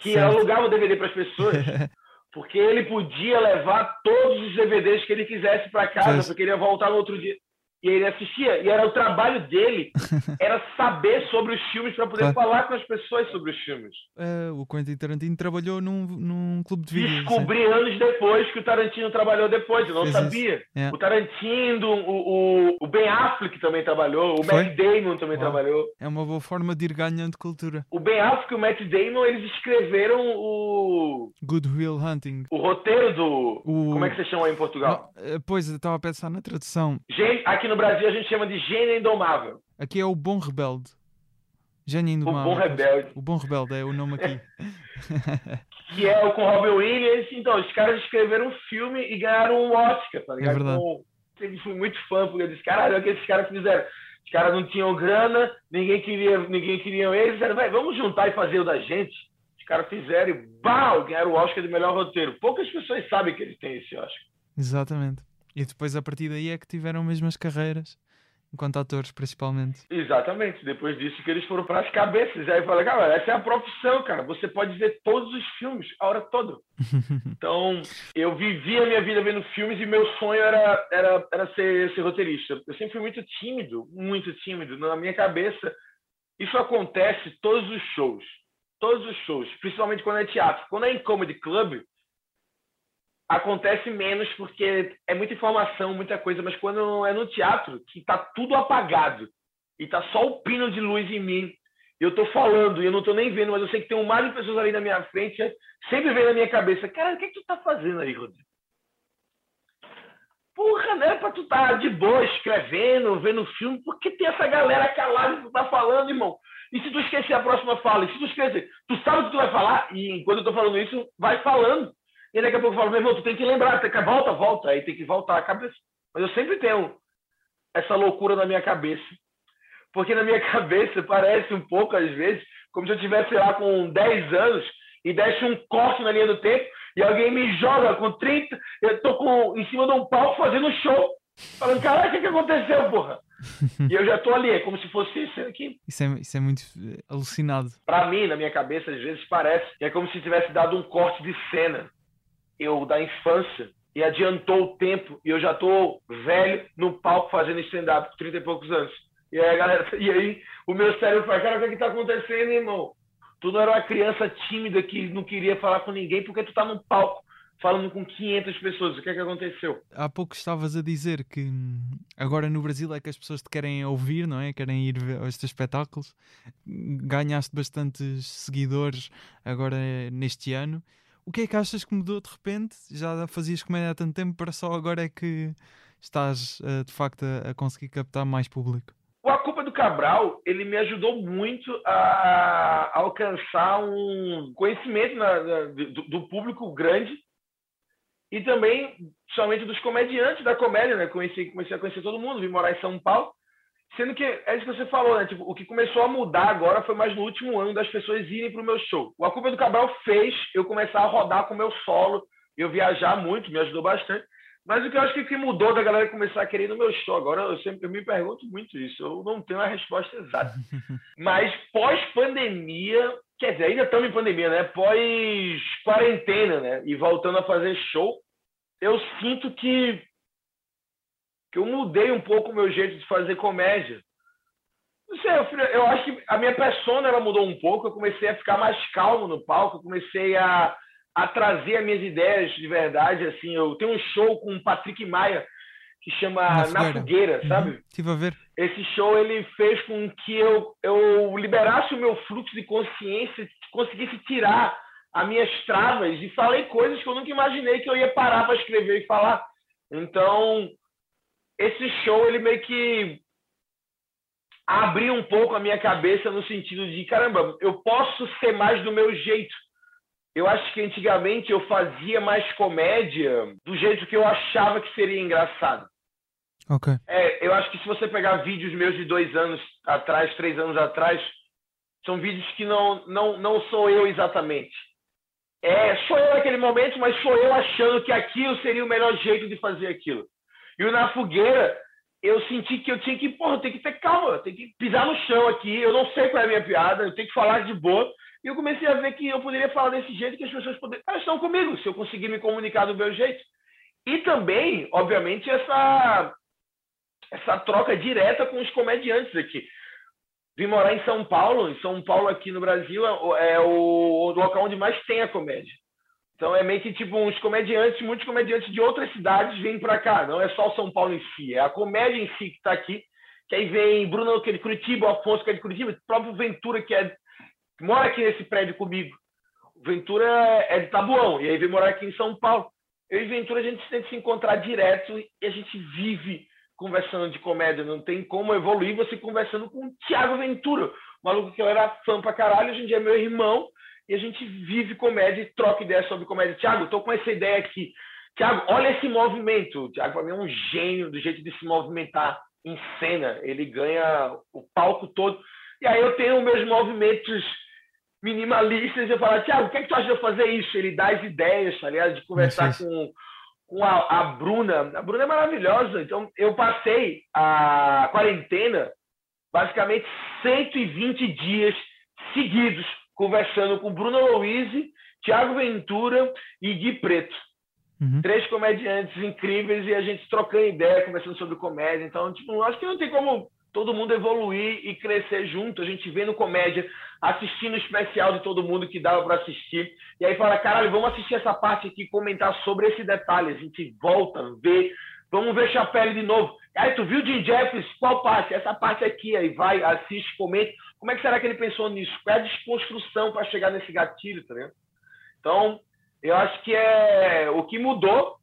que certo. alugava o DVD para as pessoas. porque ele podia levar todos os DVDs que ele quisesse para casa, porque ele ia voltar no outro dia. E ele assistia, e era o trabalho dele, era saber sobre os filmes para poder claro. falar com as pessoas sobre os filmes. Uh, o Quentin Tarantino trabalhou num, num clube de vídeo. Descobri sim. anos depois que o Tarantino trabalhou depois, eu não Fez sabia. É. O Tarantino, o, o, o, Ben Affleck também trabalhou, o Foi? Matt Damon também Uau. trabalhou. É uma boa forma de ir ganhando cultura. O Ben Affleck e o Matt Damon, eles escreveram o... Good Will Hunting. O roteiro do... O... Como é que você chama em Portugal? Não, eh, pois, eu estava a pensar na tradução. Gente, aqui no Brasil a gente chama de gênio indomável. Aqui é o bom rebelde. Gênio indomável. O bom rebelde. O bom rebelde é o nome aqui. que é o com Robin Williams. Então, os caras escreveram um filme e ganharam um Oscar, tá ligado? É verdade. Então, eu fui muito fã, porque eu disse, caralho, olha o que esses caras fizeram. Os caras não tinham grana, ninguém queria, ninguém queria eles. Disseram, vamos juntar e fazer o da gente. Os caras fizeram e, bau, ganharam o Oscar de melhor roteiro. Poucas pessoas sabem que eles têm esse Oscar. Exatamente. E depois a partir daí é que tiveram mesmo as carreiras, enquanto atores principalmente. Exatamente, depois disso que eles foram para as cabeças. E aí eu falei, cara, essa é a profissão, cara. Você pode ver todos os filmes a hora toda. então, eu vivi a minha vida vendo filmes e meu sonho era, era, era ser, ser roteirista. Eu sempre fui muito tímido, muito tímido. Na minha cabeça, isso acontece todos os shows. Todos os shows, principalmente quando é teatro. Quando é em comedy club, acontece menos porque é muita informação, muita coisa, mas quando é no teatro, que tá tudo apagado e tá só o pino de luz em mim, eu tô falando e eu não tô nem vendo, mas eu sei que tem um mar de pessoas ali na minha frente, sempre vem na minha cabeça, cara, o que, é que tu tá fazendo aí, Rodrigo? Porra, né? Pra tu tá de boa escrevendo, vendo filme, por que tem essa galera calada que tu tá falando, irmão? E se tu esquecer a próxima fala? E se tu esquecer? Tu sabe o que tu vai falar? E enquanto eu tô falando isso, vai falando. E daqui a pouco eu falo, meu irmão, tu tem que lembrar, tem que, volta, volta, aí tem que voltar a cabeça. Mas eu sempre tenho essa loucura na minha cabeça. Porque na minha cabeça parece um pouco, às vezes, como se eu estivesse lá com 10 anos e desse um corte na linha do tempo e alguém me joga com 30, eu tô com, em cima de um palco fazendo show. Falando, caralho, o que, que aconteceu, porra? e eu já tô ali, é como se fosse isso aqui. Isso é, isso é muito eh, alucinado. Para mim, na minha cabeça, às vezes parece que é como se tivesse dado um corte de cena eu da infância e adiantou o tempo e eu já tô velho no palco fazendo stand-up com 30 e poucos anos. E aí, galera, e aí o meu cérebro fala, cara, o que é que tá acontecendo, irmão? Tu não era uma criança tímida que não queria falar com ninguém porque tu tá no palco falando com 500 pessoas. O que é que aconteceu? Há pouco estavas a dizer que hum, agora no Brasil é que as pessoas te querem ouvir, não é? Querem ir ver estes espetáculos. Ganhaste bastantes seguidores agora neste ano. O que é que achas que mudou de repente? Já fazias comédia há tanto tempo para só agora é que estás uh, de facto a, a, conseguir captar mais público? O A Culpa do Cabral, ele me ajudou muito a, a alcançar um conhecimento na, na, do, do, público grande e também, somente dos comediantes da comédia, né? Comecei a conhecer todo mundo, vim morar em São Paulo Sendo que é isso que você falou, né? Tipo, o que começou a mudar agora foi mais no último ano das pessoas irem para o meu show. O A Culpa do Cabral fez eu começar a rodar com o meu solo, eu viajar muito, me ajudou bastante. Mas o que eu acho que, que mudou da galera começar a querer ir no meu show agora, eu sempre eu me pergunto muito isso. Eu não tenho a resposta exata. Mas pós-pandemia, quer dizer, ainda estamos em pandemia, né? Pós-quarentena, né? E voltando a fazer show, eu sinto que que eu mudei um pouco o meu jeito de fazer comédia. Não sei, eu, eu, acho que a minha persona ela mudou um pouco. Eu comecei a ficar mais calmo no palco, eu comecei a, a trazer as minhas ideias de verdade. Assim, eu tenho um show com o Patrick Maia que chama Na Fogueira, uhum. sabe? Tive a ver. Esse show ele fez com que eu, eu liberasse o meu fluxo de consciência, conseguisse tirar as minhas travas e falei coisas que eu nunca imaginei que eu ia parar para escrever e falar. Então, esse show ele meio que abriu um pouco a minha cabeça no sentido de caramba, eu posso ser mais do meu jeito. Eu acho que antigamente eu fazia mais comédia do jeito que eu achava que seria engraçado. Ok. É, eu acho que se você pegar vídeos meus de dois anos atrás, três anos atrás, são vídeos que não, não, não sou eu exatamente. É, sou eu naquele momento, mas sou eu achando que aquilo seria o melhor jeito de fazer aquilo. E o Na Fogueira, eu senti que eu tinha que, porra, que ter calma, tem que pisar no chão aqui. Eu não sei qual é a minha piada, eu tenho que falar de boa. E eu comecei a ver que eu poderia falar desse jeito que as pessoas poderiam. Elas estão comigo, se eu conseguir me comunicar do meu jeito. E também, obviamente, essa, essa troca direta com os comediantes aqui. Vim morar em São Paulo, em São Paulo, aqui no Brasil, é, é o local onde mais tem a comédia. Então é meio que tipo uns comediantes, muitos comediantes de outras cidades vêm para cá. Não é só o São Paulo em si, é a comédia em si que está aqui. Que aí vem Bruno, que é de Curitiba, Afonso, que é de Curitiba, o próprio Ventura, que é que mora aqui nesse prédio comigo. O Ventura é de Tabuão, e aí vem morar aqui em São Paulo. Eu e Ventura, a gente que se encontrar direto e a gente vive conversando de comédia. Não tem como evoluir você conversando com o Thiago Ventura, o maluco que eu era fã pra caralho, hoje em dia é meu irmão, e a gente vive comédia e troca ideias sobre comédia. Thiago, estou com essa ideia aqui. Thiago, olha esse movimento. O Thiago, para mim, é um gênio do jeito de se movimentar em cena. Ele ganha o palco todo. E aí eu tenho meus movimentos minimalistas, eu falo, Tiago, o que, é que tu acha de eu fazer isso? Ele dá as ideias, tá ligado? De conversar com, com a, a Bruna. A Bruna é maravilhosa. Então, eu passei a quarentena, basicamente 120 dias seguidos, conversando com Bruna Louise, Tiago Ventura e Gui Preto. Uhum. Três comediantes incríveis e a gente trocando ideia, conversando sobre comédia. Então, tipo, acho que não tem como todo mundo evoluir e crescer junto. A gente vê no comédia, assistindo o especial de todo mundo que dava para assistir. E aí fala, caralho, vamos assistir essa parte aqui, comentar sobre esse detalhe. A gente volta, vê, vamos ver Chapelle de novo. Aí tu viu Jim Jeffries? Qual parte? Essa parte aqui. Aí vai, assiste, comenta. Como é que será que ele pensou nisso? Qual é a desconstrução para chegar nesse gatilho, tá vendo? Então, eu acho que é o que mudou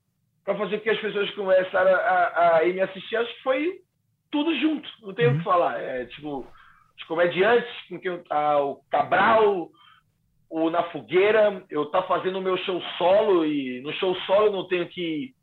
para fazer com que as pessoas começaram a, a, a me assistir, acho que foi tudo junto, não tem uhum. o que falar. É tipo, os comediantes, com quem ah, o Cabral, o Na Fogueira, eu tá fazendo o meu show solo e no show solo eu não tenho que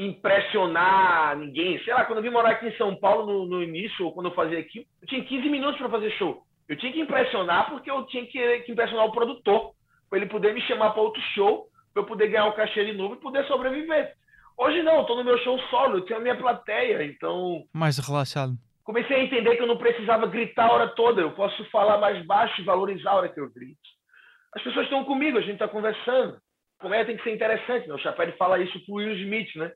impressionar ninguém. Sei lá, quando eu vim morar aqui em São Paulo no, no início, ou quando eu fazia aqui, eu tinha 15 minutos para fazer show. Eu tinha que impressionar porque eu tinha que, que impressionar o produtor, para ele poder me chamar para outro show, para eu poder ganhar um cachê de novo e poder sobreviver. Hoje não, estou no meu show solo, eu tenho a minha plateia, então. Mais relaxado. Comecei a entender que eu não precisava gritar a hora toda, eu posso falar mais baixo e valorizar a hora que eu grito. As pessoas estão comigo, a gente está conversando. Comédia tem que ser interessante, né? O Chapéu fala isso pro Will Smith, né?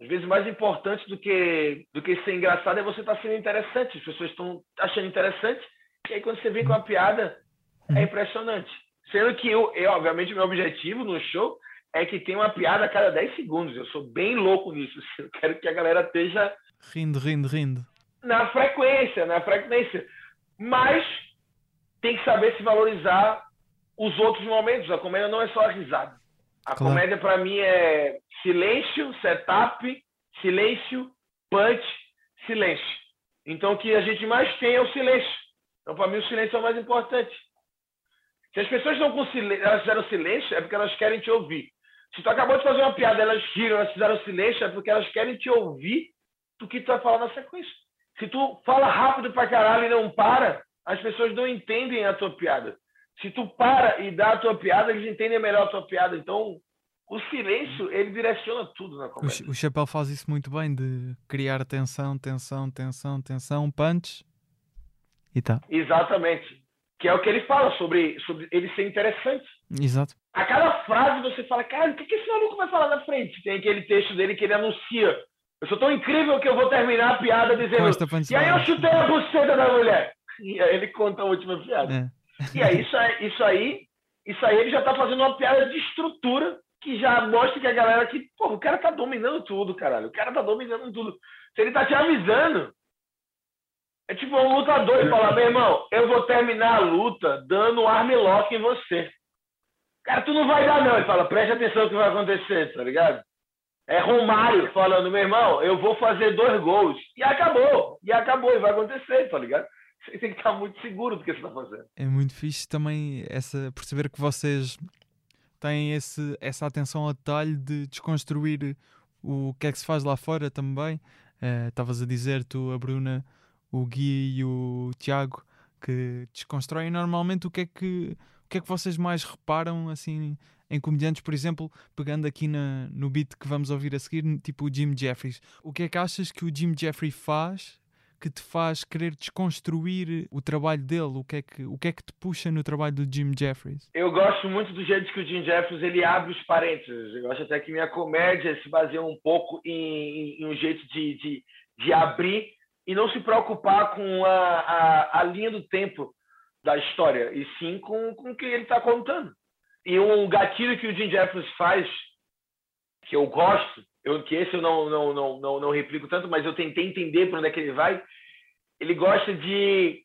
Às vezes mais importante do que do que ser engraçado é você estar tá sendo interessante. As pessoas estão achando interessante, e aí quando você vem com uma piada, é uhum. impressionante. Sendo que eu, eu obviamente, meu objetivo no show é que tem uma piada a cada 10 segundos. Eu sou bem louco nisso. Eu quero que a galera esteja. Rindo, rindo, rindo. Na frequência, na frequência. Mas tem que saber se valorizar os outros momentos. A comédia não é só a risada. A claro. comédia, para mim, é silêncio, setup, silêncio, punch, silêncio. Então, o que a gente mais tem é o silêncio. Então, para mim, o silêncio é o mais importante. Se as pessoas estão com silêncio, elas fizeram silêncio, é porque elas querem te ouvir. Se tu acabou de fazer uma piada, elas giram, elas fizeram silêncio, é porque elas querem te ouvir do que tu vai falar na sequência. Se tu fala rápido pra caralho e não para, as pessoas não entendem a tua piada. Se tu para e dá a tua piada, eles entendem melhor a tua piada. Então, o silêncio, ele direciona tudo na comédia. O, o Chapéu faz isso muito bem, de criar tensão, tensão, tensão, tensão, punch e tá. Exatamente. Que é o que ele fala sobre, sobre ele ser interessante. Exato. A cada frase você fala, cara, o que, que esse maluco vai falar na frente? Tem aquele texto dele que ele anuncia. Eu sou tão incrível que eu vou terminar a piada dizendo. E aí eu chutei a buceta da mulher. E aí ele conta a última piada. É. E aí isso, isso aí Isso aí ele já tá fazendo uma piada de estrutura que já mostra que a galera que, pô, o cara tá dominando tudo, caralho. O cara tá dominando tudo. Se ele tá te avisando, é tipo um lutador e falar, meu irmão, eu vou terminar a luta dando um armlock em você. Cara, tu não vai dar não. Ele fala, preste atenção no que vai acontecer, tá ligado? É Romário falando, meu irmão, eu vou fazer dois gols. E acabou. E acabou. E vai acontecer, tá ligado? Você tem que estar muito seguro do que você está fazendo. É muito fixe também essa, perceber que vocês têm esse, essa atenção ao detalhe de desconstruir o que é que se faz lá fora também. Eh, estavas uh, a dizer, tu, a Bruna, o Gui e o Tiago, que desconstroem normalmente o que é que, o que, é que vocês mais reparam assim em comediantes, por exemplo, pegando aqui na, no beat que vamos ouvir a seguir, tipo o Jim Jeffries. O que é que achas que o Jim Jeffrey faz que te faz querer desconstruir o trabalho dele? O que é que, o que, é que te puxa no trabalho do Jim Jeffries? Eu gosto muito do jeito que o Jim Jeffries ele abre os parênteses. Eu acho até que minha comédia se baseia um pouco em, em um jeito de, de, de, abrir e não se preocupar com a, a, a linha do tempo da história, e sim com, com o que ele está contando. E um gatilho que o Jim Jeffries faz, que eu gosto, eu, que esse eu não, não, não, não, não replico tanto, mas eu tentei entender para onde é que ele vai. Ele gosta de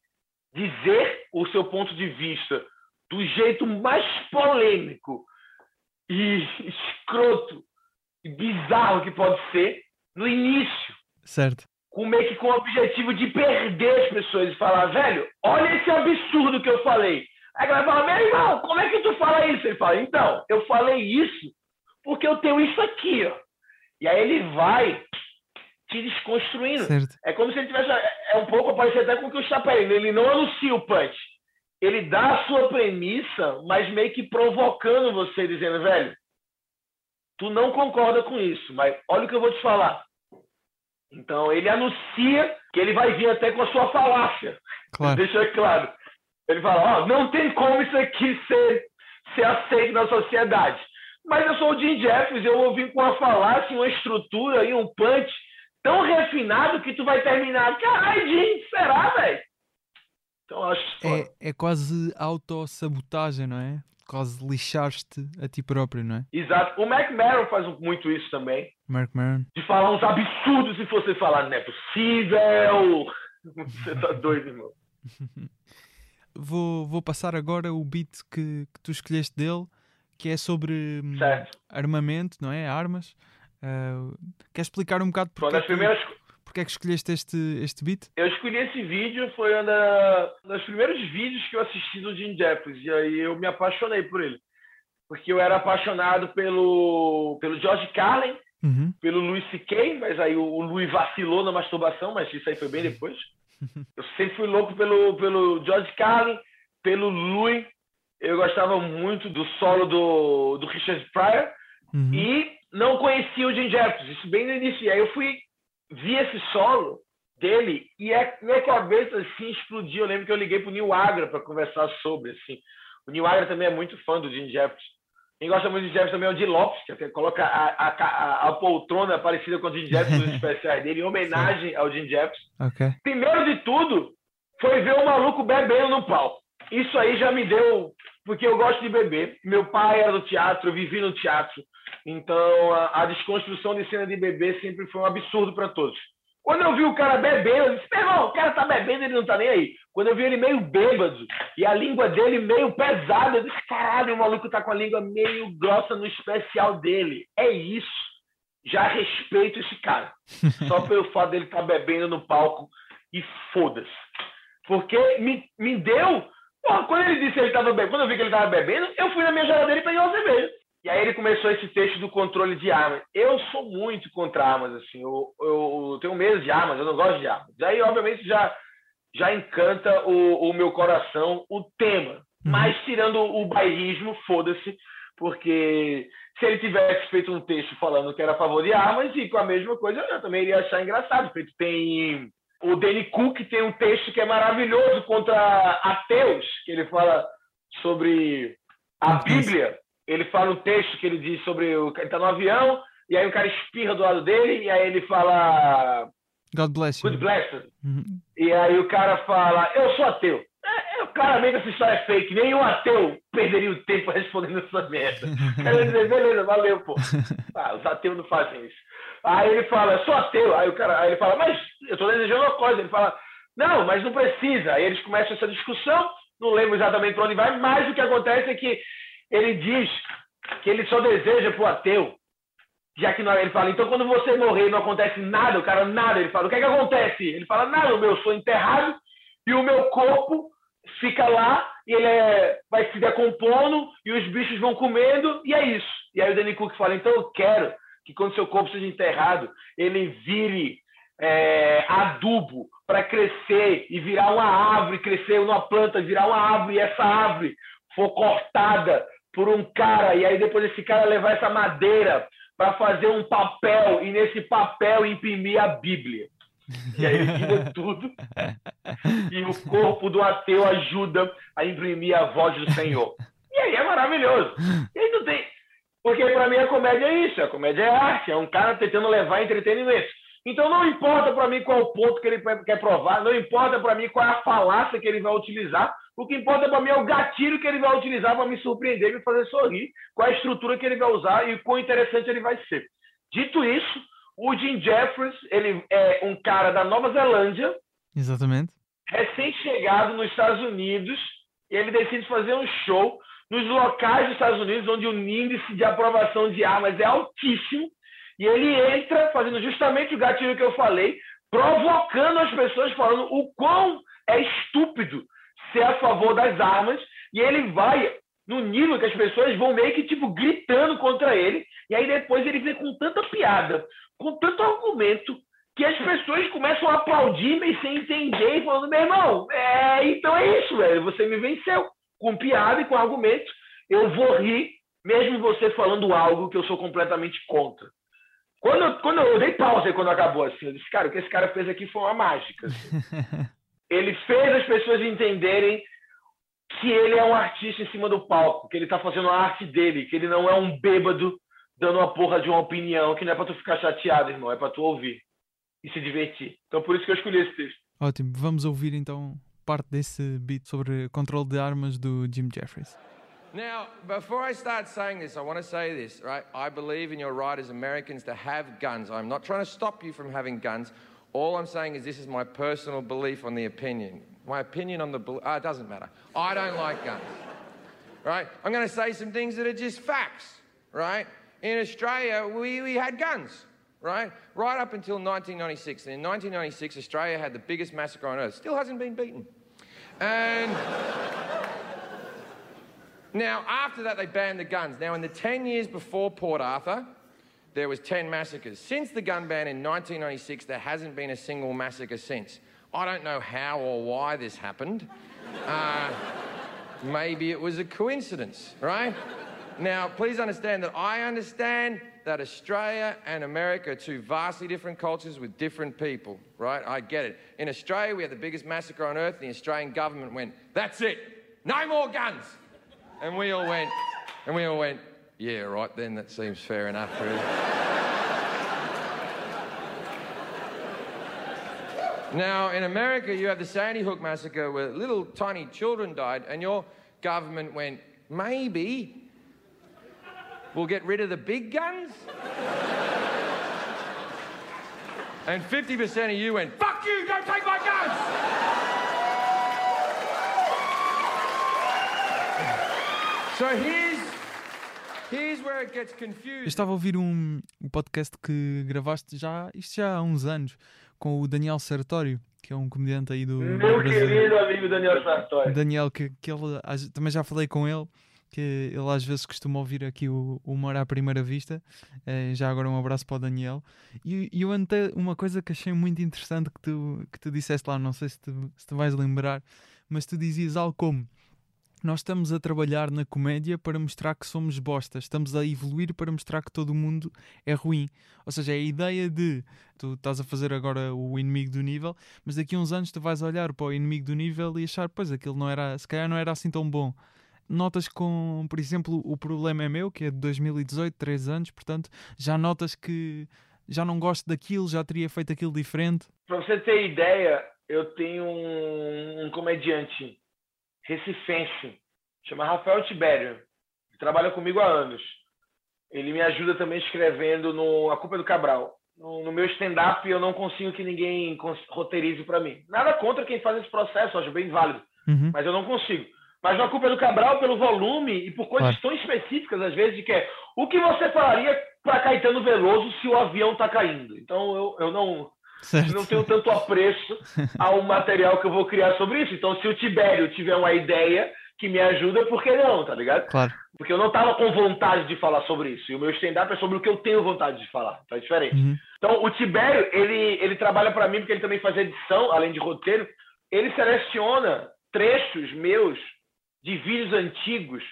dizer o seu ponto de vista do jeito mais polêmico e escroto e bizarro que pode ser no início. Certo. Com meio que com o objetivo de perder as pessoas e falar, velho, olha esse absurdo que eu falei. Aí a galera fala, meu irmão, como é que tu fala isso? Ele fala, então, eu falei isso porque eu tenho isso aqui, ó. E aí ele vai te desconstruindo. Certo. É como se ele tivesse. É um pouco parecido até com o que o Chapelinho. Ele não anuncia o punch. Ele dá a sua premissa, mas meio que provocando você, dizendo, velho, tu não concorda com isso, mas olha o que eu vou te falar. Então ele anuncia que ele vai vir até com a sua falácia. Claro. Deixa claro. Ele fala, ó, oh, não tem como isso aqui ser, ser aceito na sociedade. Mas eu sou o Jim Jeffries, eu ouvi com uma falácia, uma estrutura e um punch tão refinado que tu vai terminar. Caralho, Jim, será, velho? Então acho que é, é quase autossabotagem, não é? Quase lixaste a ti próprio, não é? Exato. O Mac Maron faz muito isso também. Mark Maron. De falar uns absurdos se você falar, não é possível. Você tá doido, irmão. vou, vou passar agora o beat que, que tu escolheste dele que é sobre hum, certo. armamento, não é? Armas. Uh, queres explicar um bocado porque, é que, primeiras... porque é que escolheste este, este beat? Eu escolhi esse vídeo, foi um da, dos primeiros vídeos que eu assisti do Jim Jeffries, e aí eu me apaixonei por ele. Porque eu era apaixonado pelo, pelo George Carlin, uhum. pelo Louis C.K., mas aí o, o Louis vacilou na masturbação, mas isso aí foi bem depois. eu sempre fui louco pelo, pelo George Carlin, pelo Louis, eu gostava muito do solo do, do Richard Pryor uhum. e não conhecia o Jim Jeffries, isso bem no início. E aí eu fui, vi esse solo dele e a minha cabeça assim explodiu. Eu lembro que eu liguei pro Neil Agra para conversar sobre, assim. O Neil Agra também é muito fã do Jim Jeffries. Quem gosta muito de Jeffries também é o Di Lopes, que é coloca a, a, a, poltrona parecida com o Jim Jeffries nos especiais dele, em homenagem Sim. ao Jim Jeffries. Okay. Primeiro de tudo, foi ver o maluco bebendo no palco. Isso aí já me deu porque eu gosto de beber. Meu pai era do teatro, eu vivi no teatro. Então, a, a desconstrução de cena de bebê sempre foi um absurdo para todos. Quando eu vi o cara bebendo, eu disse, meu irmão, o cara tá bebendo, ele não tá nem aí. Quando eu vi ele meio bêbado e a língua dele meio pesada, eu disse, caralho, o maluco tá com a língua meio grossa no especial dele. É isso. Já respeito esse cara. Só pelo fato dele estar tá bebendo no palco e foda-se. Porque me, me deu Pô, quando ele disse que ele estava bebendo, quando eu vi que ele estava bebendo, eu fui na minha geladeira e peguei uma cerveja. E aí ele começou esse texto do controle de armas. Eu sou muito contra armas, assim. Eu, eu tenho medo de armas, eu não gosto de armas. Aí, obviamente, já, já encanta o, o meu coração o tema. Uhum. Mas tirando o bairrismo, foda-se, porque se ele tivesse feito um texto falando que era a favor de armas e com a mesma coisa, eu também iria achar engraçado. Porque tem o Danny Cook tem um texto que é maravilhoso contra ateus, que ele fala sobre a Bíblia. Ele fala um texto que ele diz sobre o ele está no avião e aí o cara espirra do lado dele e aí ele fala God bless you. Good bless you. Uhum. E aí o cara fala, eu sou ateu. É, eu, claramente essa história é fake. Nenhum ateu perderia o tempo respondendo essa merda. Dizer, beleza, valeu, pô. Ah, os ateus não fazem isso. Aí ele fala, eu sou ateu. Aí o cara, aí ele fala, mas eu tô desejando uma coisa. Ele fala, não, mas não precisa. Aí eles começam essa discussão, não lembro exatamente para onde vai, mas o que acontece é que ele diz que ele só deseja pro ateu já que não, ele fala, então quando você morrer não acontece nada, o cara nada, ele fala, o que é que acontece? Ele fala, nada, o meu sou enterrado e o meu corpo fica lá e ele é, vai se decompondo e os bichos vão comendo e é isso. E aí o Danny Cook fala, então eu quero que quando seu corpo seja enterrado, ele vire é, adubo para crescer e virar uma árvore, crescer uma planta, virar uma árvore e essa árvore for cortada por um cara e aí depois esse cara levar essa madeira para fazer um papel e nesse papel imprimir a Bíblia. E aí ele tira tudo e o corpo do ateu ajuda a imprimir a voz do Senhor. E aí é maravilhoso. E aí não tem. Porque para mim a comédia é isso, a comédia é arte, é um cara tentando levar entretenimento. Então não importa para mim qual ponto que ele quer provar, não importa para mim qual é a falácia que ele vai utilizar, o que importa para mim é o gatilho que ele vai utilizar para me surpreender me fazer sorrir, qual a estrutura que ele vai usar e quão interessante ele vai ser. Dito isso, o Jim Jeffries, ele é um cara da Nova Zelândia. Exatamente. Recém-chegado nos Estados Unidos, e ele decide fazer um show nos locais dos Estados Unidos onde o índice de aprovação de armas é altíssimo, e ele entra fazendo justamente o gatilho que eu falei, provocando as pessoas, falando o quão é estúpido ser a favor das armas, e ele vai no nível que as pessoas vão meio que tipo gritando contra ele, e aí depois ele vem com tanta piada, com tanto argumento, que as pessoas começam a aplaudir, mas sem entender, falando, meu irmão, é, então é isso, velho, você me venceu. Com piada e com argumento, eu vou rir, mesmo você falando algo que eu sou completamente contra. Quando, eu, quando eu dei pausa quando acabou assim, eu disse, cara, o que esse cara fez aqui foi uma mágica. Assim. ele fez as pessoas entenderem que ele é um artista em cima do palco, que ele está fazendo a arte dele, que ele não é um bêbado dando uma porra de uma opinião, que não é para tu ficar chateado, irmão, é para tu ouvir e se divertir. Então por isso que eu escolhi esse texto. Ótimo, vamos ouvir então parte desse beat sobre controle de armas do Jim Jeffries. Now, before I start saying this, I want to say this, right? I believe in your right as Americans to have guns. I'm not trying to stop you from having guns. All I'm saying is this is my personal belief on the opinion. My opinion on the... Uh, it doesn't matter. I don't like guns. Right? I'm going to say some things that are just facts. Right? In Australia, we, we had guns. Right? Right up until 1996. And in 1996, Australia had the biggest massacre on earth. Still hasn't been beaten. And... now, after that, they banned the guns. Now, in the 10 years before Port Arthur, there was 10 massacres. Since the gun ban in 1996, there hasn't been a single massacre since. I don't know how or why this happened. Uh, maybe it was a coincidence, right? Now, please understand that I understand that Australia and America are two vastly different cultures with different people, right? I get it. In Australia, we had the biggest massacre on earth, and the Australian government went, that's it, no more guns. And we all went, and we all went, yeah, right then, that seems fair enough, really. now, in America, you have the Sandy Hook massacre where little tiny children died, and your government went, maybe we'll get rid of the big guns? and 50% of you went, fuck you, don't take my guns! so here's Eu estava a ouvir um, um podcast que gravaste já, isto já há uns anos, com o Daniel Sartório, que é um comediante aí do. Meu Brasil. querido amigo Daniel Sartório. Daniel, que, que ele, também já falei com ele, que ele às vezes costuma ouvir aqui o, Humor à Primeira Vista. É, já agora um abraço para o Daniel. E, e eu anotei uma coisa que achei muito interessante que tu, que tu disseste lá, não sei se tu, se tu vais lembrar, mas tu dizias algo como nós estamos a trabalhar na comédia para mostrar que somos bostas, estamos a evoluir para mostrar que todo mundo é ruim. Ou seja, é a ideia de tu estás a fazer agora o inimigo do nível, mas daqui a uns anos tu vais olhar para o inimigo do nível e achar, pois aquilo não era, se calhar não era assim tão bom. Notas com, por exemplo, o problema é meu, que é de 2018, 3 anos, portanto, já notas que já não gosto daquilo, já teria feito aquilo diferente. Para você ter ideia, eu tenho um, um comediante recifense, chama Rafael Tibério, que trabalha comigo há anos. Ele me ajuda também escrevendo no A Culpa é do Cabral. No, no meu stand-up, eu não consigo que ninguém roteirize para mim. Nada contra quem faz esse processo, acho bem válido. Uhum. Mas eu não consigo. Mas a culpa é do Cabral pelo volume e por coisas tão específicas, às vezes, de que é o que você falaria para Caetano Veloso se o avião está caindo. Então eu, eu não, não tenho tanto apreço ao material que eu vou criar sobre isso. Então, se o Tibério tiver uma ideia que me ajuda, por que não, tá ligado? Claro. Porque eu não tava com vontade de falar sobre isso. E o meu stand-up é sobre o que eu tenho vontade de falar. Tá diferente. Uhum. Então, o Tibério, ele, ele trabalha para mim porque ele também faz edição, além de roteiro. Ele seleciona trechos meus de vídeos antigos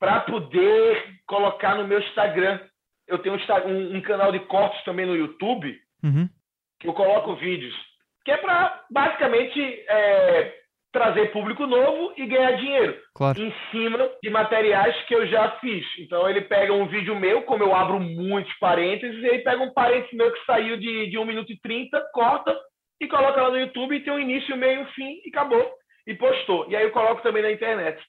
para poder colocar no meu Instagram. Eu tenho um, um, canal de cortes também no YouTube, uhum. que eu coloco vídeos, que é para basicamente é, trazer público novo e ganhar dinheiro claro. em cima de materiais que eu já fiz. Então ele pega um vídeo meu, como eu abro muitos parênteses, ele pega um parênteses meu que saiu de, de 1 minuto e 30, corta e coloca lá no YouTube e tem um início, meio, fim e acabou. E postou. E aí eu coloco também na internet.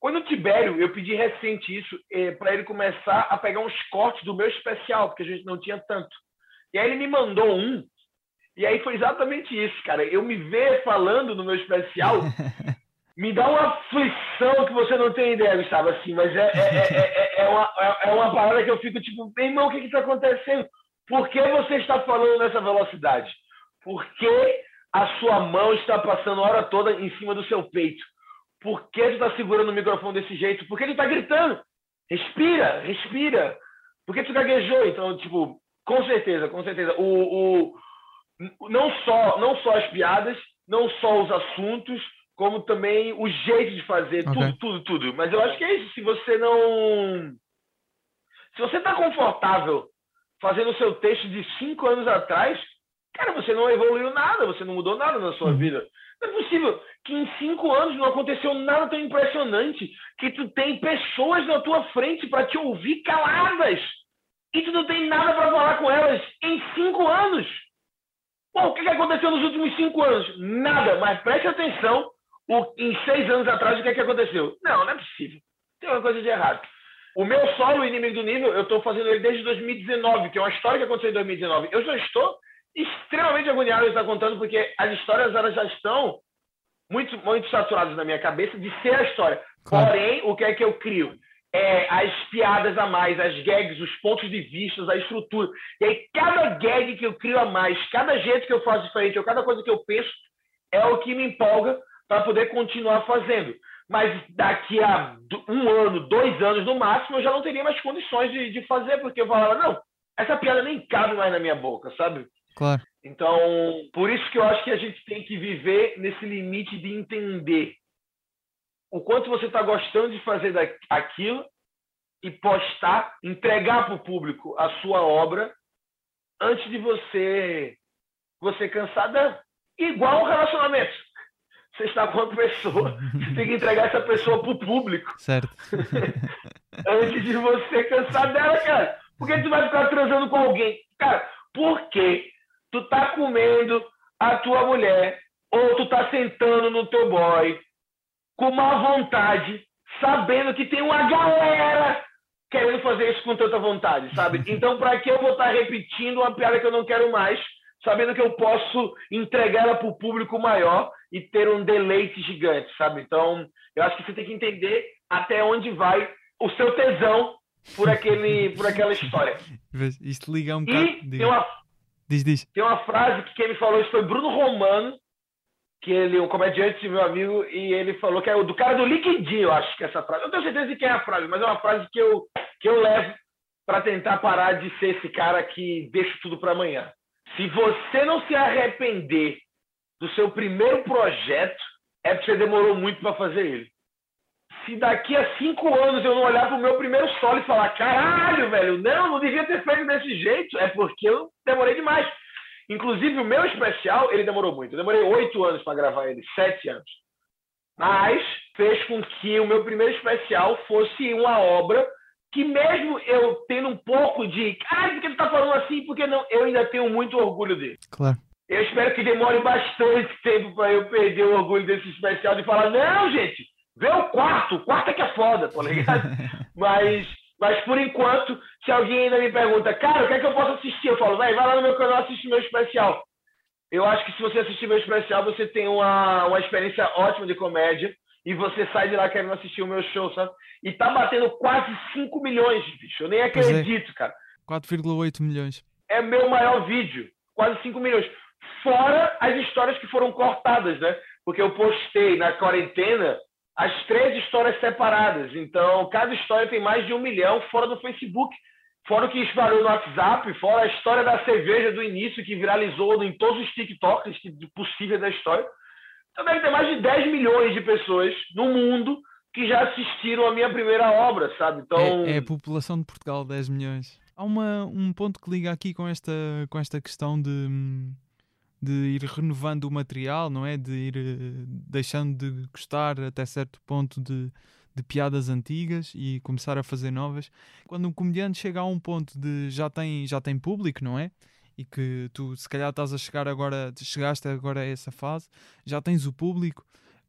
Quando o Tibério, eu pedi recente isso, eh, para ele começar a pegar uns cortes do meu especial, porque a gente não tinha tanto. E aí ele me mandou um e aí foi exatamente isso, cara. Eu me ver falando no meu especial me dá uma aflição que você não tem ideia, Gustavo, assim, mas é, é, é, é, uma, é uma parada que eu fico tipo, irmão, o que está acontecendo? Por que você está falando nessa velocidade? Por que a sua mão está passando a hora toda em cima do seu peito? Por que tu está segurando o microfone desse jeito? Por que tu está gritando? Respira, respira. Por que tu gaguejou? Então, tipo, com certeza, com certeza. O, o, não só, não só as piadas, não só os assuntos, como também o jeito de fazer, okay. tudo, tudo, tudo. Mas eu acho que é isso. Se você não. Se você está confortável fazendo o seu texto de cinco anos atrás, cara, você não evoluiu nada, você não mudou nada na sua uhum. vida. Não é possível que em cinco anos não aconteceu nada tão impressionante que tu tem pessoas na tua frente para te ouvir caladas e tu não tem nada para falar com elas em cinco anos. Bom, o que aconteceu nos últimos cinco anos? Nada, mas preste atenção o, em seis anos atrás o que, é que aconteceu. Não, não é possível. Tem uma coisa de errado. O meu solo, o Inimigo do Nível, eu estou fazendo ele desde 2019, que é uma história que aconteceu em 2019. Eu já estou extremamente agoniado de estar contando, porque as histórias elas já estão muito, muito saturadas na minha cabeça de ser a história. Claro. Porém, o que é que eu crio? é, as piadas a mais, as gags, os pontos de vista, a estrutura. E aí, cada gag que eu crio a mais, cada jeito que eu faço diferente, ou cada coisa que eu penso, é o que me empolga para poder continuar fazendo. Mas daqui a um ano, dois anos no máximo, eu já não teria mais condições de, de fazer, porque eu falava, não, essa piada nem cabe mais na minha boca, sabe? Claro. Então, por isso que eu acho que a gente tem que viver nesse limite de entender o quanto você está gostando de fazer aquilo e postar, entregar para o público a sua obra antes de você você cansada igual um relacionamento. Você está com uma pessoa, você tem que entregar essa pessoa para o público. Certo. antes de você cansar dela, cara. Por que tu vai ficar transando com alguém? Cara, porque tu tá comendo a tua mulher ou tu tá sentando no teu boy com má vontade, sabendo que tem uma galera querendo fazer isso com tanta vontade, sabe? Então, para que eu vou estar repetindo uma piada que eu não quero mais, sabendo que eu posso entregar ela para o público maior e ter um deleite gigante, sabe? Então, eu acho que você tem que entender até onde vai o seu tesão por aquele, por aquela história. Isto liga um bocado. E tem uma, diz, diz. tem uma frase que quem me falou isso foi Bruno Romano, que ele, um comediante, meu amigo, e ele falou que é do cara do LinkedIn, eu acho que é essa frase. Eu tenho certeza de quem é a frase, mas é uma frase que eu, que eu levo para tentar parar de ser esse cara que deixa tudo para amanhã. Se você não se arrepender do seu primeiro projeto, é porque você demorou muito para fazer ele. Se daqui a cinco anos eu não olhar para o meu primeiro solo e falar, caralho, velho, não, não devia ter feito desse jeito, é porque eu demorei demais. Inclusive, o meu especial, ele demorou muito. Eu demorei oito anos para gravar ele, sete anos. Mas fez com que o meu primeiro especial fosse uma obra que mesmo eu tendo um pouco de ah, por que tu tá falando assim? Porque não, eu ainda tenho muito orgulho dele. Claro. Eu espero que demore bastante tempo para eu perder o orgulho desse especial de falar, não, gente, Vê o quarto, o quarto é que é foda, tá ligado? mas, mas por enquanto, se alguém ainda me pergunta, cara, o que é que eu posso assistir? Eu falo, vai lá no meu canal assistir meu especial. Eu acho que se você assistir meu especial, você tem uma, uma experiência ótima de comédia e você sai de lá querendo assistir o meu show, sabe? E tá batendo quase 5 milhões, bicho. Eu nem acredito, é. cara. 4,8 milhões. É meu maior vídeo. Quase 5 milhões. Fora as histórias que foram cortadas, né? Porque eu postei na quarentena as três histórias separadas. Então, cada história tem mais de um milhão fora do Facebook. Fora o que espalhou no WhatsApp, fora a história da cerveja do início, que viralizou em todos os TikToks possíveis da história. Então deve ter mais de 10 milhões de pessoas no mundo que já assistiram a minha primeira obra, sabe? Então... É, é a população de Portugal, 10 milhões. Há uma, um ponto que liga aqui com esta, com esta questão de, de ir renovando o material, não é? De ir eh, deixando de gostar até certo ponto de, de piadas antigas e começar a fazer novas. Quando um comediante chega a um ponto de já tem, já tem público, não é? E que tu se calhar estás a chegar agora, chegaste agora a essa fase, já tens o público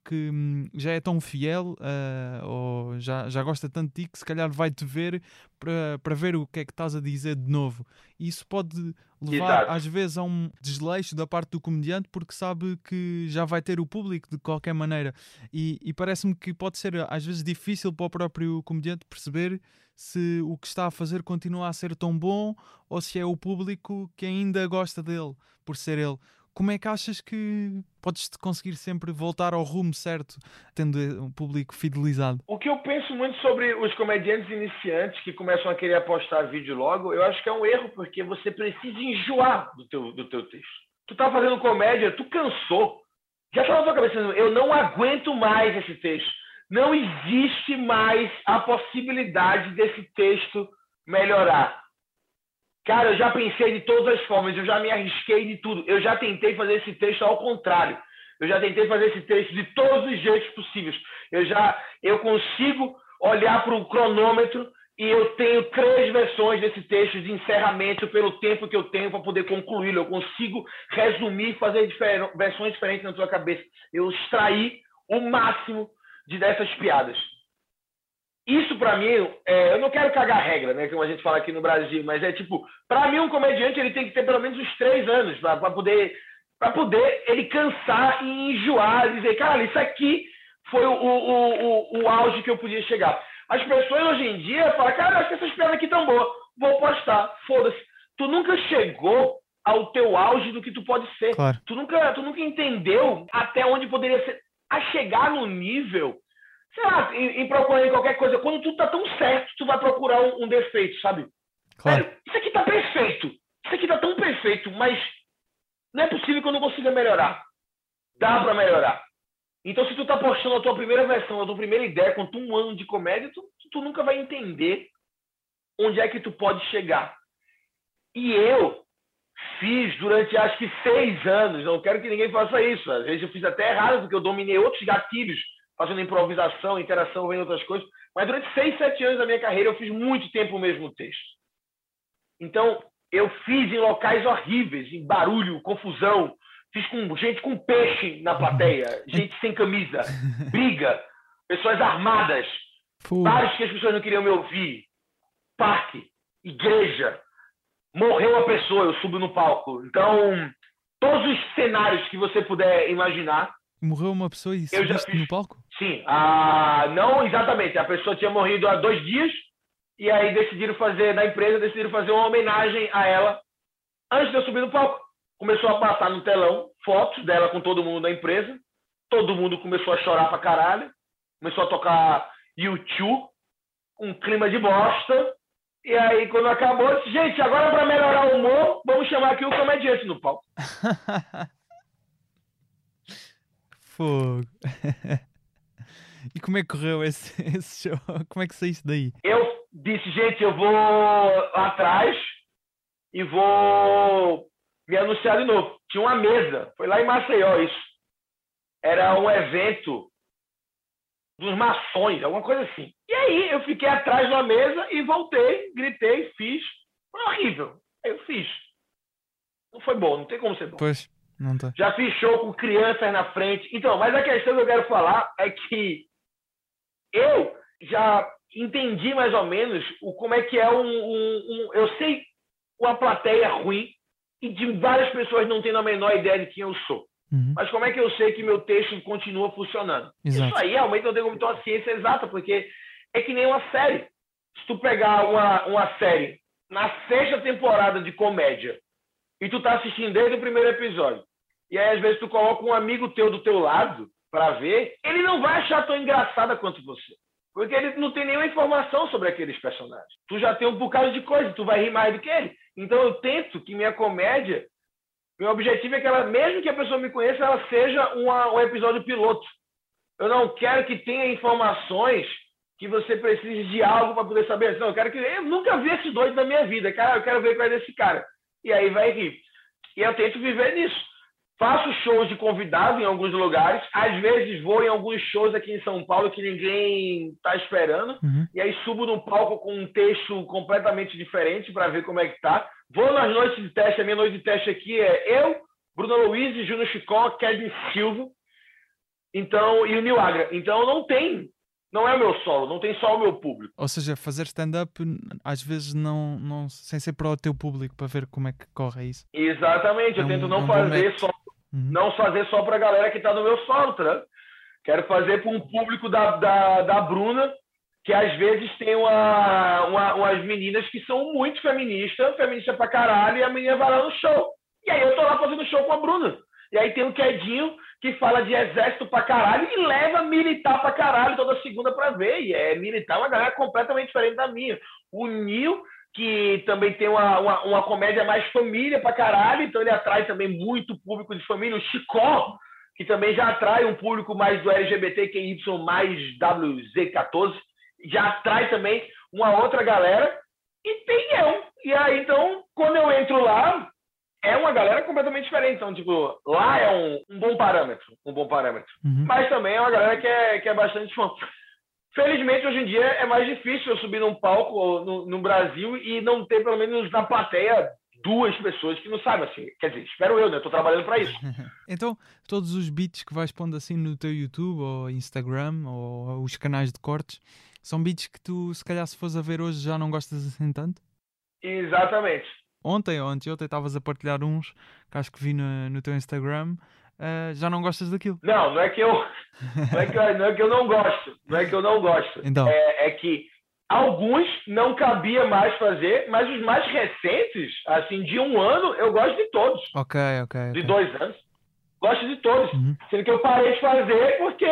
que hum, já é tão fiel uh, ou já, já gosta tanto de ti que se calhar vai-te ver para ver o que é que estás a dizer de novo. E isso pode levar Exato. às vezes a um desleixo da parte do comediante porque sabe que já vai ter o público de qualquer maneira. E, e parece-me que pode ser às vezes difícil para o próprio comediante perceber se o que está a fazer continua a ser tão bom ou se é o público que ainda gosta dele por ser ele como é que achas que podes conseguir sempre voltar ao rumo certo, tendo um público fidelizado? O que eu penso muito sobre os comediantes iniciantes que começam a querer apostar vídeo logo, eu acho que é um erro, porque você precisa enjoar do teu, do teu texto. Tu tá fazendo comédia, tu cansou. Já tá na tua cabeça, eu não aguento mais esse texto. Não existe mais a possibilidade desse texto melhorar. Cara, eu já pensei de todas as formas, eu já me arrisquei de tudo. Eu já tentei fazer esse texto ao contrário. Eu já tentei fazer esse texto de todos os jeitos possíveis. Eu já eu consigo olhar para o cronômetro e eu tenho três versões desse texto de encerramento pelo tempo que eu tenho para poder concluí-lo. Eu consigo resumir, fazer difer versões diferentes na tua cabeça. Eu extrair o máximo de dessas piadas. Isso para mim, é, eu não quero cagar regra, né, como a gente fala aqui no Brasil, mas é tipo, para mim um comediante ele tem que ter pelo menos uns três anos para poder, para poder ele cansar e enjoar, dizer, cara, isso aqui foi o, o, o, o auge que eu podia chegar. As pessoas hoje em dia falam, cara, acho que essas piadas aqui tão boas, vou postar, foda-se. Tu nunca chegou ao teu auge do que tu pode ser. Claro. Tu nunca, tu nunca entendeu até onde poderia ser. A chegar no nível sei lá, em, em procurar qualquer coisa, quando tudo tá tão certo, tu vai procurar um, um defeito, sabe? Claro. Isso aqui tá perfeito. Isso aqui tá tão perfeito, mas não é possível que eu não consiga melhorar. Dá para melhorar. Então, se tu tá postando a tua primeira versão, a tua primeira ideia, com um ano de comédia, tu, tu nunca vai entender onde é que tu pode chegar. E eu fiz durante acho que seis anos, não quero que ninguém faça isso. Às vezes eu fiz até errado, porque eu dominei outros gatilhos fazendo improvisação, interação, vendo outras coisas. Mas durante seis, sete anos da minha carreira, eu fiz muito tempo o mesmo texto. Então, eu fiz em locais horríveis, em barulho, confusão. Fiz com gente com peixe na plateia, gente sem camisa, briga, pessoas armadas, bares que as pessoas não queriam me ouvir, parque, igreja. Morreu a pessoa, eu subo no palco. Então, todos os cenários que você puder imaginar, Morreu uma pessoa e subiste fiz... no palco? Sim. Ah, não exatamente. A pessoa tinha morrido há dois dias e aí decidiram fazer, na empresa, decidiram fazer uma homenagem a ela antes de eu subir no palco. Começou a passar no telão fotos dela com todo mundo da empresa. Todo mundo começou a chorar pra caralho. Começou a tocar YouTube, um clima de bosta. E aí, quando acabou, disse, gente, agora para melhorar o humor, vamos chamar aqui o comediante no palco. Fogo. e como é que correu esse, esse show? Como é que saíste daí? Eu disse, gente, eu vou atrás e vou me anunciar de novo. Tinha uma mesa, foi lá em Maceió isso. Era um evento dos maçons, alguma coisa assim. E aí eu fiquei atrás de uma mesa e voltei, gritei, fiz. Foi horrível. Eu fiz. Não foi bom, não tem como ser bom. Pois. Tá. Já fiz show com crianças na frente. Então, mas a questão que eu quero falar é que eu já entendi mais ou menos o, como é que é um, um, um, Eu sei uma plateia ruim e de várias pessoas não tendo a menor ideia de quem eu sou. Uhum. Mas como é que eu sei que meu texto continua funcionando? Exato. Isso aí realmente não tem como ter uma ciência exata, porque é que nem uma série. Se tu pegar uma, uma série na sexta temporada de comédia e tu tá assistindo desde o primeiro episódio, e aí às vezes tu coloca um amigo teu do teu lado para ver, ele não vai achar tão engraçada quanto você. Porque ele não tem nenhuma informação sobre aqueles personagens. Tu já tem um bocado de coisa, tu vai rir mais do que ele. Então eu tento que minha comédia, meu objetivo é que ela, mesmo que a pessoa me conheça, ela seja uma, um episódio piloto. Eu não quero que tenha informações que você precise de algo para poder saber. Não, eu quero que eu nunca vi esse doido na minha vida, cara. Eu quero ver qual é desse cara. E aí vai rir. E eu tento viver nisso. Faço shows de convidado em alguns lugares. Às vezes vou em alguns shows aqui em São Paulo que ninguém está esperando. Uhum. E aí subo no palco com um texto completamente diferente para ver como é que tá. Vou nas noites de teste. A minha noite de teste aqui é eu, Bruno Luiz, Júnior Chicó, Kevin Silva. Então, e o Nil Agra. Então não tem não é o meu solo, não tem só o meu público. Ou seja, fazer stand-up às vezes não, não sem ser para o teu público, para ver como é que corre isso. Exatamente, é eu tento não é um fazer só Uhum. Não fazer só para a galera que está no meu solo, tá? Quero fazer para um público da, da, da Bruna, que às vezes tem uma, uma, umas meninas que são muito feministas, feminista pra caralho, e a menina vai lá no show. E aí eu tô lá fazendo show com a Bruna. E aí tem o Quedinho que fala de exército pra caralho e leva militar pra caralho toda segunda pra ver. E é militar uma galera completamente diferente da minha. O Nil que também tem uma, uma, uma, comédia mais família pra caralho, então ele atrai também muito público de família. O Chicó, que também já atrai um público mais do LGBTQY mais WZ14, já atrai também uma outra galera. E tem eu. E aí, então, quando eu entro lá, é uma galera completamente diferente. Então, tipo, lá é um, um bom parâmetro, um bom parâmetro. Uhum. Mas também é uma galera que é, que é bastante fã. Felizmente, hoje em dia é mais difícil eu subir num palco no, no Brasil e não ter, pelo menos na plateia, duas pessoas que não sabem assim. Quer dizer, espero eu, né? Estou trabalhando para isso. então, todos os beats que vais pondo assim no teu YouTube ou Instagram ou os canais de cortes são beats que tu, se calhar, se fores a ver hoje, já não gostas assim tanto? Exatamente. Ontem, ontem, ontem estavas a partilhar uns que acho que vi no, no teu Instagram uh, já não gostas daquilo. Não, não é que eu não é que, não é que eu não gosto, não é que eu não gosto. Então. É, é que alguns não cabia mais fazer, mas os mais recentes, assim, de um ano, eu gosto de todos. Ok, ok. De dois anos. Gosto de todos. Uhum. Sendo que eu parei de fazer porque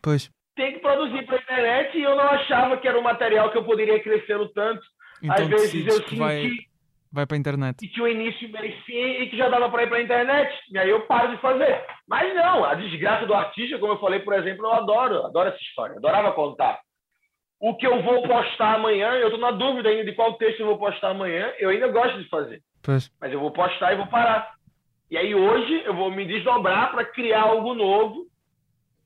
pois. tem que produzir para a internet e eu não achava que era um material que eu poderia crescer tanto. Então, Às vezes eu senti. Vai vai para a internet. E que o início merecia e que já dava para ir para a internet. E aí eu paro de fazer. Mas não, a desgraça do artista, como eu falei, por exemplo, eu adoro, adoro essa história, adorava contar. O que eu vou postar amanhã, eu estou na dúvida ainda de qual texto eu vou postar amanhã, eu ainda gosto de fazer. Pois. Mas eu vou postar e vou parar. E aí hoje eu vou me desdobrar para criar algo novo.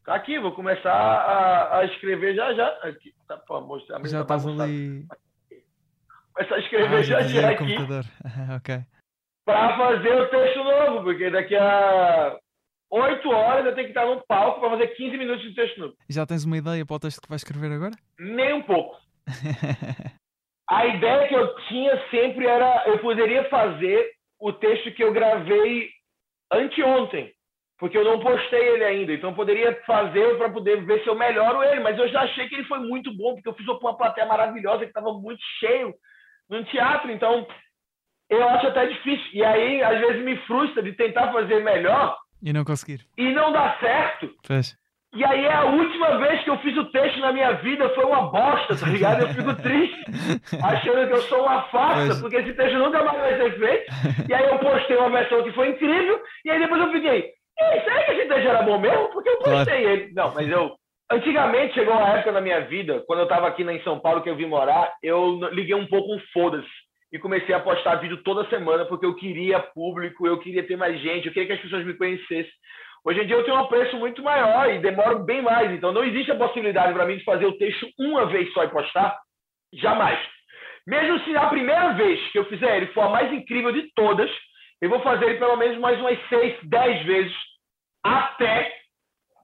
Tá aqui, vou começar a, a escrever já já. Aqui, tá, pô, mostrar, já estás ali começar a escrever ah, já já aqui. ok. Para fazer o texto novo, porque daqui a oito horas eu tenho que estar no palco para fazer 15 minutos de texto novo. Já tens uma ideia para o texto que vais escrever agora? Nem um pouco. a ideia que eu tinha sempre era eu poderia fazer o texto que eu gravei anteontem, porque eu não postei ele ainda, então eu poderia fazer para poder ver se eu melhoro ele, mas eu já achei que ele foi muito bom, porque eu fiz uma plateia maravilhosa que estava muito cheio no teatro. Então, eu acho até difícil. E aí, às vezes, me frustra de tentar fazer melhor. E não conseguir. E não dar certo. Fez. E aí, é a última vez que eu fiz o texto na minha vida foi uma bosta, tá ligado? Eu fico triste, achando que eu sou uma farsa, porque esse texto nunca mais vai ser feito. E aí, eu postei uma versão que foi incrível. E aí, depois eu fiquei, será que esse texto era bom mesmo? Porque eu postei ele. Não, mas eu Antigamente chegou uma época na minha vida, quando eu estava aqui em São Paulo, que eu vim morar, eu liguei um pouco um foda-se e comecei a postar vídeo toda semana porque eu queria público, eu queria ter mais gente, eu queria que as pessoas me conhecessem. Hoje em dia eu tenho um preço muito maior e demoro bem mais, então não existe a possibilidade para mim de fazer o texto uma vez só e postar, jamais. Mesmo se a primeira vez que eu fizer ele for a mais incrível de todas, eu vou fazer ele pelo menos mais umas seis, dez vezes até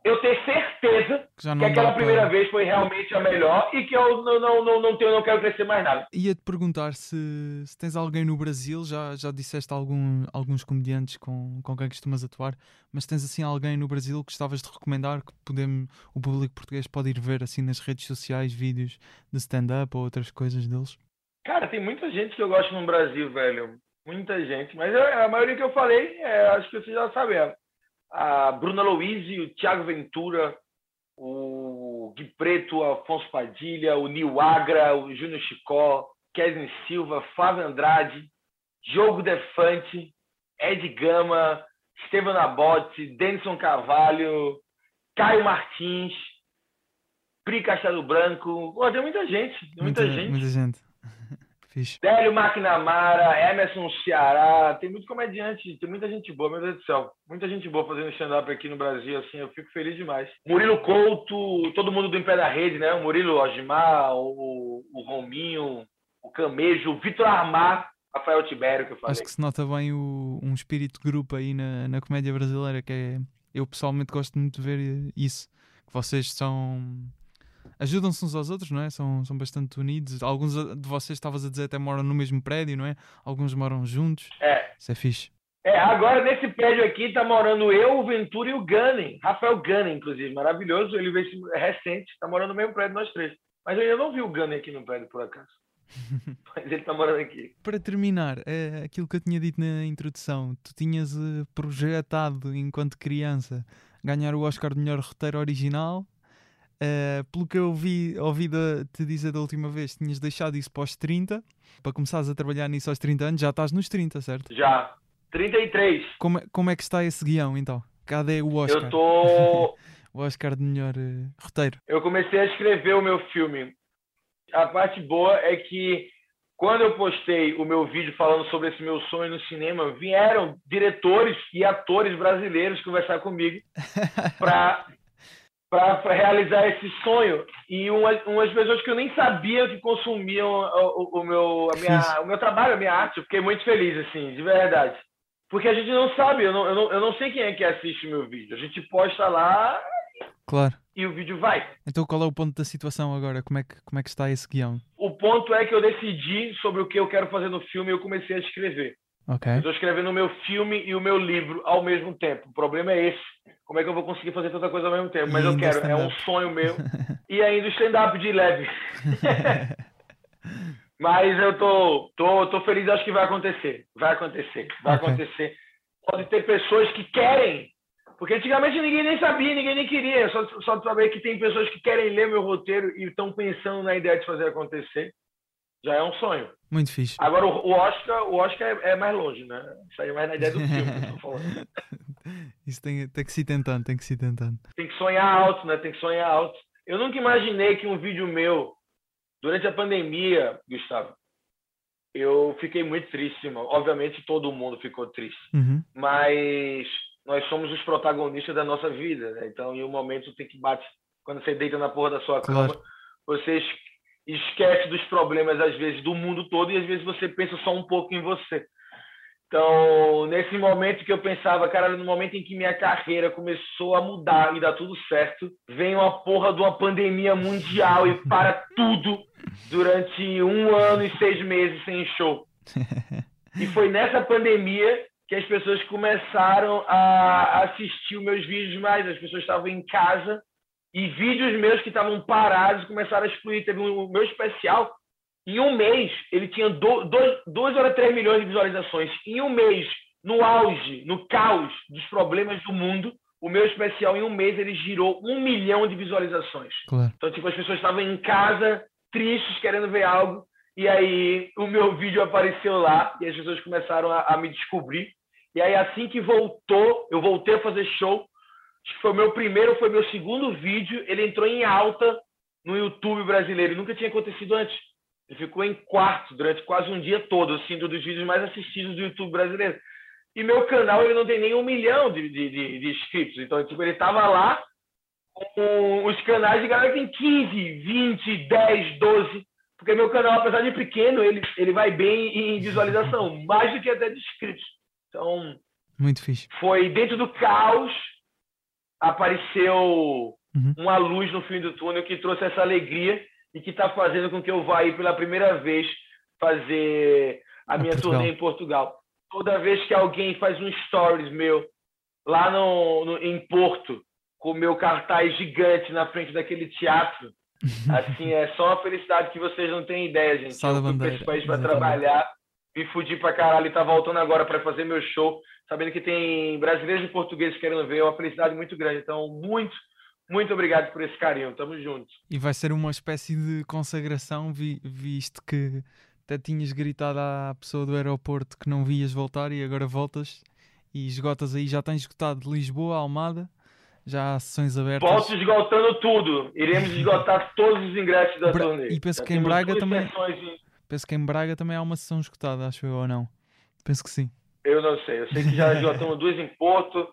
eu ter certeza Que aquela primeira para... vez foi realmente a melhor e que eu não, não, não, não, tenho, não quero crescer mais nada. Ia-te perguntar se, se tens alguém no Brasil, já, já disseste algum, alguns comediantes com, com quem costumas atuar, mas tens assim alguém no Brasil que gostavas de recomendar que podemos, o público português pode ir ver assim nas redes sociais, vídeos de stand-up ou outras coisas deles? Cara, tem muita gente que eu gosto no Brasil, velho. Muita gente. Mas a maioria que eu falei, é, acho que você já sabe. A Bruna Louise, o Thiago Ventura, o Gui Preto, o Afonso Padilha, o Nil Agra, o Júnior Chicó, Kevin Silva, Flávio Andrade, Diogo Defante, Ed Gama, Esteban Nabote, Denison Carvalho, Caio Martins, Pri Castelo Branco. Pô, tem muita gente, tem muita, gente. Muita gente. Fixe. Délio McNamara, Emerson Ceará, tem muito comediante, tem muita gente boa, meu Deus do céu. Muita gente boa fazendo stand-up aqui no Brasil, assim, eu fico feliz demais. Murilo Couto, todo mundo do Em Pé da Rede, né? O Murilo Osmar, o, o Rominho, o Camejo, o Vitor Armar, Rafael Tibério, que eu falei. Acho que se nota bem o, um espírito de grupo aí na, na comédia brasileira, que é. Eu pessoalmente gosto muito de ver isso. Que vocês são. Ajudam-se uns aos outros, não é? São, são bastante unidos. Alguns de vocês, estavas a dizer, até moram no mesmo prédio, não é? Alguns moram juntos. É. Isso é fixe. É, agora nesse prédio aqui tá morando eu, o Ventura e o Gunning. Rafael Gunning, inclusive, maravilhoso. Ele veio é recente, tá morando no mesmo prédio nós três. Mas eu ainda não vi o Gunning aqui no prédio, por acaso. Mas ele tá morando aqui. Para terminar, é aquilo que eu tinha dito na introdução, tu tinhas eh, projetado enquanto criança ganhar o Oscar de melhor roteiro original. Eh, pelo que eu ouvi, ouvi da- te dizer da última vez, tinhas deixado isso para os 30, para começares a trabalhar nisso aos 30 anos, já estás nos 30, certo? Já. 33. Como, é- como é que está esse guião então? Cadê o Oscar? Eu tô. O Oscar de melhor eh, roteiro. Eu comecei a escrever o meu filme. A parte boa é que quando eu postei o meu vídeo falando sobre esse meu sonho no cinema, vieram diretores e atores brasileiros conversar comigo para para realizar esse sonho e umas, umas pessoas que eu nem sabia que consumiam o, o- o meu a minha, o meu trabalho, a minha arte. Eu fiquei muito feliz assim, de verdade. Porque a gente não sabe, eu não, eu não, eu não sei quem é que assiste o meu vídeo. A gente posta lá Claro. e o vídeo vai. Então qual é o ponto da situação agora? Como é que, como é que está esse guião? O ponto é que eu decidi sobre o que eu quero fazer no filme e eu comecei a escrever. Ok. Eu estou escrevendo o meu filme e o meu livro ao mesmo tempo. O problema é esse. Como é que eu vou conseguir fazer tanta coisa ao mesmo tempo? Mas E eu quero, é um sonho meu. E ainda o stand-up de leve. Mas eu tô, tô, tô feliz, acho que vai acontecer. Vai acontecer, vai Ok. acontecer. Pode ter pessoas que querem. Porque antigamente ninguém nem sabia, ninguém nem queria. Só, só saber que tem pessoas que querem ler meu roteiro e estão pensando na ideia de fazer acontecer. Já é um sonho. Muito fixe. Agora, o Oscar, o Oscar é, é mais longe, né? Isso aí é mais na ideia do filme que eu tô falando. Isso tem, tem que se tentando, tem que se tentando. Tem que sonhar alto, né? Tem que sonhar alto. Eu nunca imaginei que um vídeo meu, durante a pandemia, Gustavo, eu fiquei muito triste, irmão. Obviamente todo mundo ficou triste. Uhum. Mas nós somos os protagonistas da nossa vida, né? Então, em um momento tem que bate. Quando você deita na porra da sua Claro. cama, você es- esquece dos problemas, às vezes, do mundo todo, e às vezes você pensa só um pouco em você. Então, nesse momento que eu pensava, cara, no momento em que minha carreira começou a mudar e dar tudo certo, vem uma porra de uma pandemia mundial e para tudo durante um ano e seis meses sem show. E foi nessa pandemia que as pessoas começaram a assistir os meus vídeos mais. As pessoas estavam em casa e vídeos meus que estavam parados começaram a explodir. Teve um, o meu especial, em um mês, ele tinha 2 ou 3 milhões de visualizações. Em um mês, no auge, no caos dos problemas do mundo, o meu especial, em um mês, ele girou um milhão de visualizações. Claro. Então, tipo, as pessoas estavam em casa, tristes, querendo ver algo. E aí o meu vídeo apareceu lá e as pessoas começaram a, a me descobrir. E aí assim que voltou, eu voltei a fazer show. Acho que foi o meu primeiro, foi meu segundo vídeo. Ele entrou em alta no YouTube brasileiro. Nunca tinha acontecido antes. Ele ficou em quarto durante quase um dia todo, assim, um dos vídeos mais assistidos do YouTube brasileiro. E meu canal ele não tem nem um milhão de, de, de, de inscritos. Então, tipo, ele tava lá com os canais de galera que tem 15, 20, 10, 12. Porque meu canal, apesar de pequeno, ele, ele vai bem em visualização, mais do que até de inscritos. Então, Muito fixe. foi dentro do caos apareceu Uhum. uma luz no fim do túnel que trouxe essa alegria e que está fazendo com que eu vá aí pela primeira vez fazer a minha Portugal. turnê em Portugal. Toda vez que alguém faz um stories meu lá no, no- em Porto, com o meu cartaz gigante na frente daquele teatro, assim, é só uma felicidade que vocês não têm ideia, gente. Só eu fui bandeira, esse país para trabalhar, me fudi pra caralho e tá voltando agora para fazer meu show, sabendo que tem brasileiros e portugueses querendo ver, é uma felicidade muito grande. Então, muito, muito obrigado por esse carinho. Tamo junto. E vai ser uma espécie de consagração, vi- visto que até tinhas gritado à pessoa do aeroporto que não vias voltar e agora voltas e esgotas aí, já tens esgotado de Lisboa, Almada, já há sessões abertas. Volto esgotando tudo. Iremos esgotar todos os ingressos da Bra- turnê. e penso Já que em Braga também- Penso que em Braga também há uma sessão esgotada, acho eu, ou não? Penso que sim. Eu não sei. Eu sei que já esgotamos duas em Porto.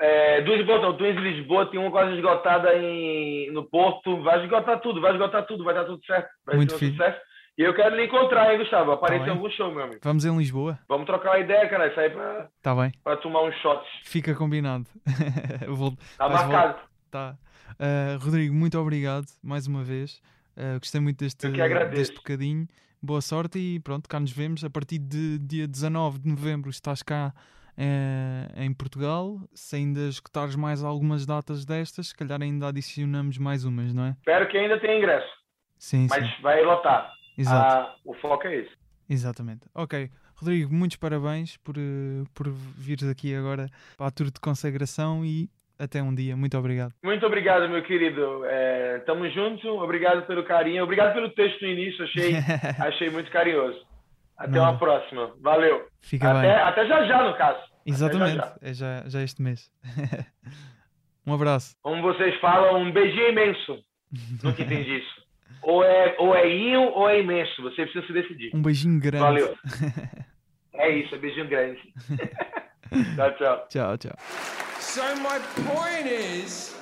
É, duas em Porto, não, duas em Lisboa, tem uma quase esgotada em, no Porto. Vai esgotar tudo, vai esgotar tudo, vai dar tudo certo. Vai Muito sucesso. E eu quero lhe encontrar, hein, Gustavo? Apareça Tá em algum show, meu amigo. Vamos em Lisboa? Vamos trocar uma ideia, cara. Sair pra, Está bem, pra tomar uns shots. fica combinado. Vou- Tá marcado. Tá. Uh, Rodrigo, muito obrigado mais uma vez. Uh, gostei muito deste, deste bocadinho. Boa sorte e pronto, cá nos vemos. A partir de dia 19 de novembro estás cá eh, em Portugal. Se ainda escutares mais algumas datas destas, se calhar ainda adicionamos mais umas, não é? Espero que ainda tenha ingresso, Sim, mas sim. vai lotar. Exato. Ah, o foco é esse. Exatamente. Ok. Rodrigo, muitos parabéns por, eh, por vires aqui agora para a tour de consagração e até um dia. Muito obrigado. Muito obrigado, meu querido. É, tamo junto. Obrigado pelo carinho. Obrigado pelo texto no início. Achei, achei muito carinhoso. Até Nada. uma próxima. Valeu. Fica Até, bem. até já já, no caso. Exatamente. já. É já, já este mês. um abraço. Como vocês falam, um beijinho imenso. Nunca entendi isso. Ou é, ou é inho ou é imenso. Você precisa se decidir. Um beijinho grande. Valeu. É isso, é beijinho grande. Tchau, tchau. Tchau, tchau. So my point is,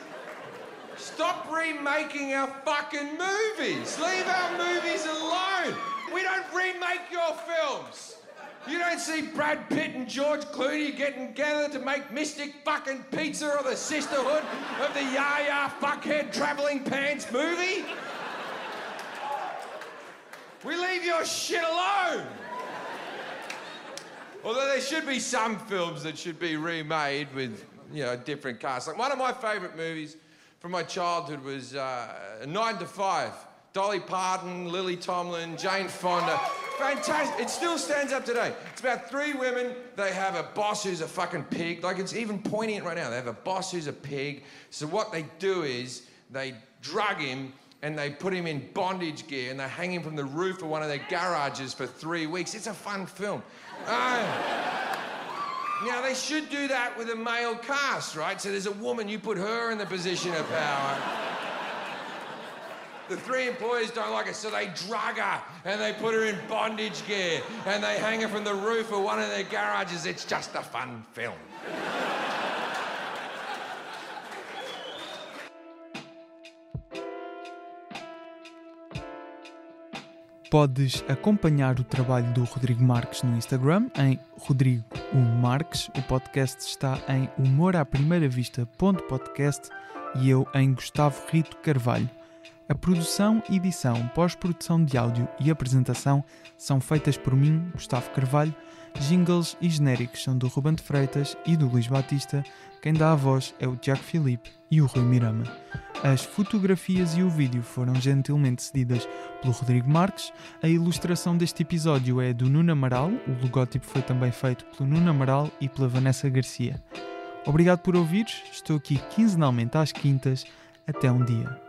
stop remaking our fucking movies. Leave our movies alone. We don't remake your films. You don't see Brad Pitt and George Clooney getting together to make Mystic fucking Pizza or the Sisterhood of the Yaya Fuckhead Travelling Pants movie. We leave your shit alone. Although there should be some films that should be remade with, you know, different casts. Like one of my favourite movies from my childhood was uh, Nine to Five. Dolly Parton, Lily Tomlin, Jane Fonda. Fantastic. It still stands up today. It's about three women. They have a boss who's a fucking pig. Like it's even poignant right now. They have a boss who's a pig. So what they do is they drug him and they put him in bondage gear and they hang him from the roof of one of their garages for three weeks. It's a fun film. Uh, now, they should do that with a male cast, right? So there's a woman, you put her in the position of power. The three employees don't like it, so they drug her and they put her in bondage gear and they hang her from the roof of one of their garages. It's just a fun film. Podes acompanhar o trabalho do Rodrigo Marques no Instagram em Rodrigo U Marques. O podcast está em humoraprimeiravista.podcast e eu em Gustavo Rito Carvalho. A produção, edição, pós-produção de áudio e apresentação são feitas por mim, Gustavo Carvalho. Jingles e genéricos são do Ruben de Freitas e do Luís Batista. Quem dá a voz é o Tiago Filipe e o Rui Mirama. As fotografias e o vídeo foram gentilmente cedidas pelo Rodrigo Marques. A ilustração deste episódio é do Nuno Amaral. O logótipo foi também feito pelo Nuno Amaral e pela Vanessa Garcia. Obrigado por ouvires. Estou aqui quinzenalmente às quintas. Até um dia.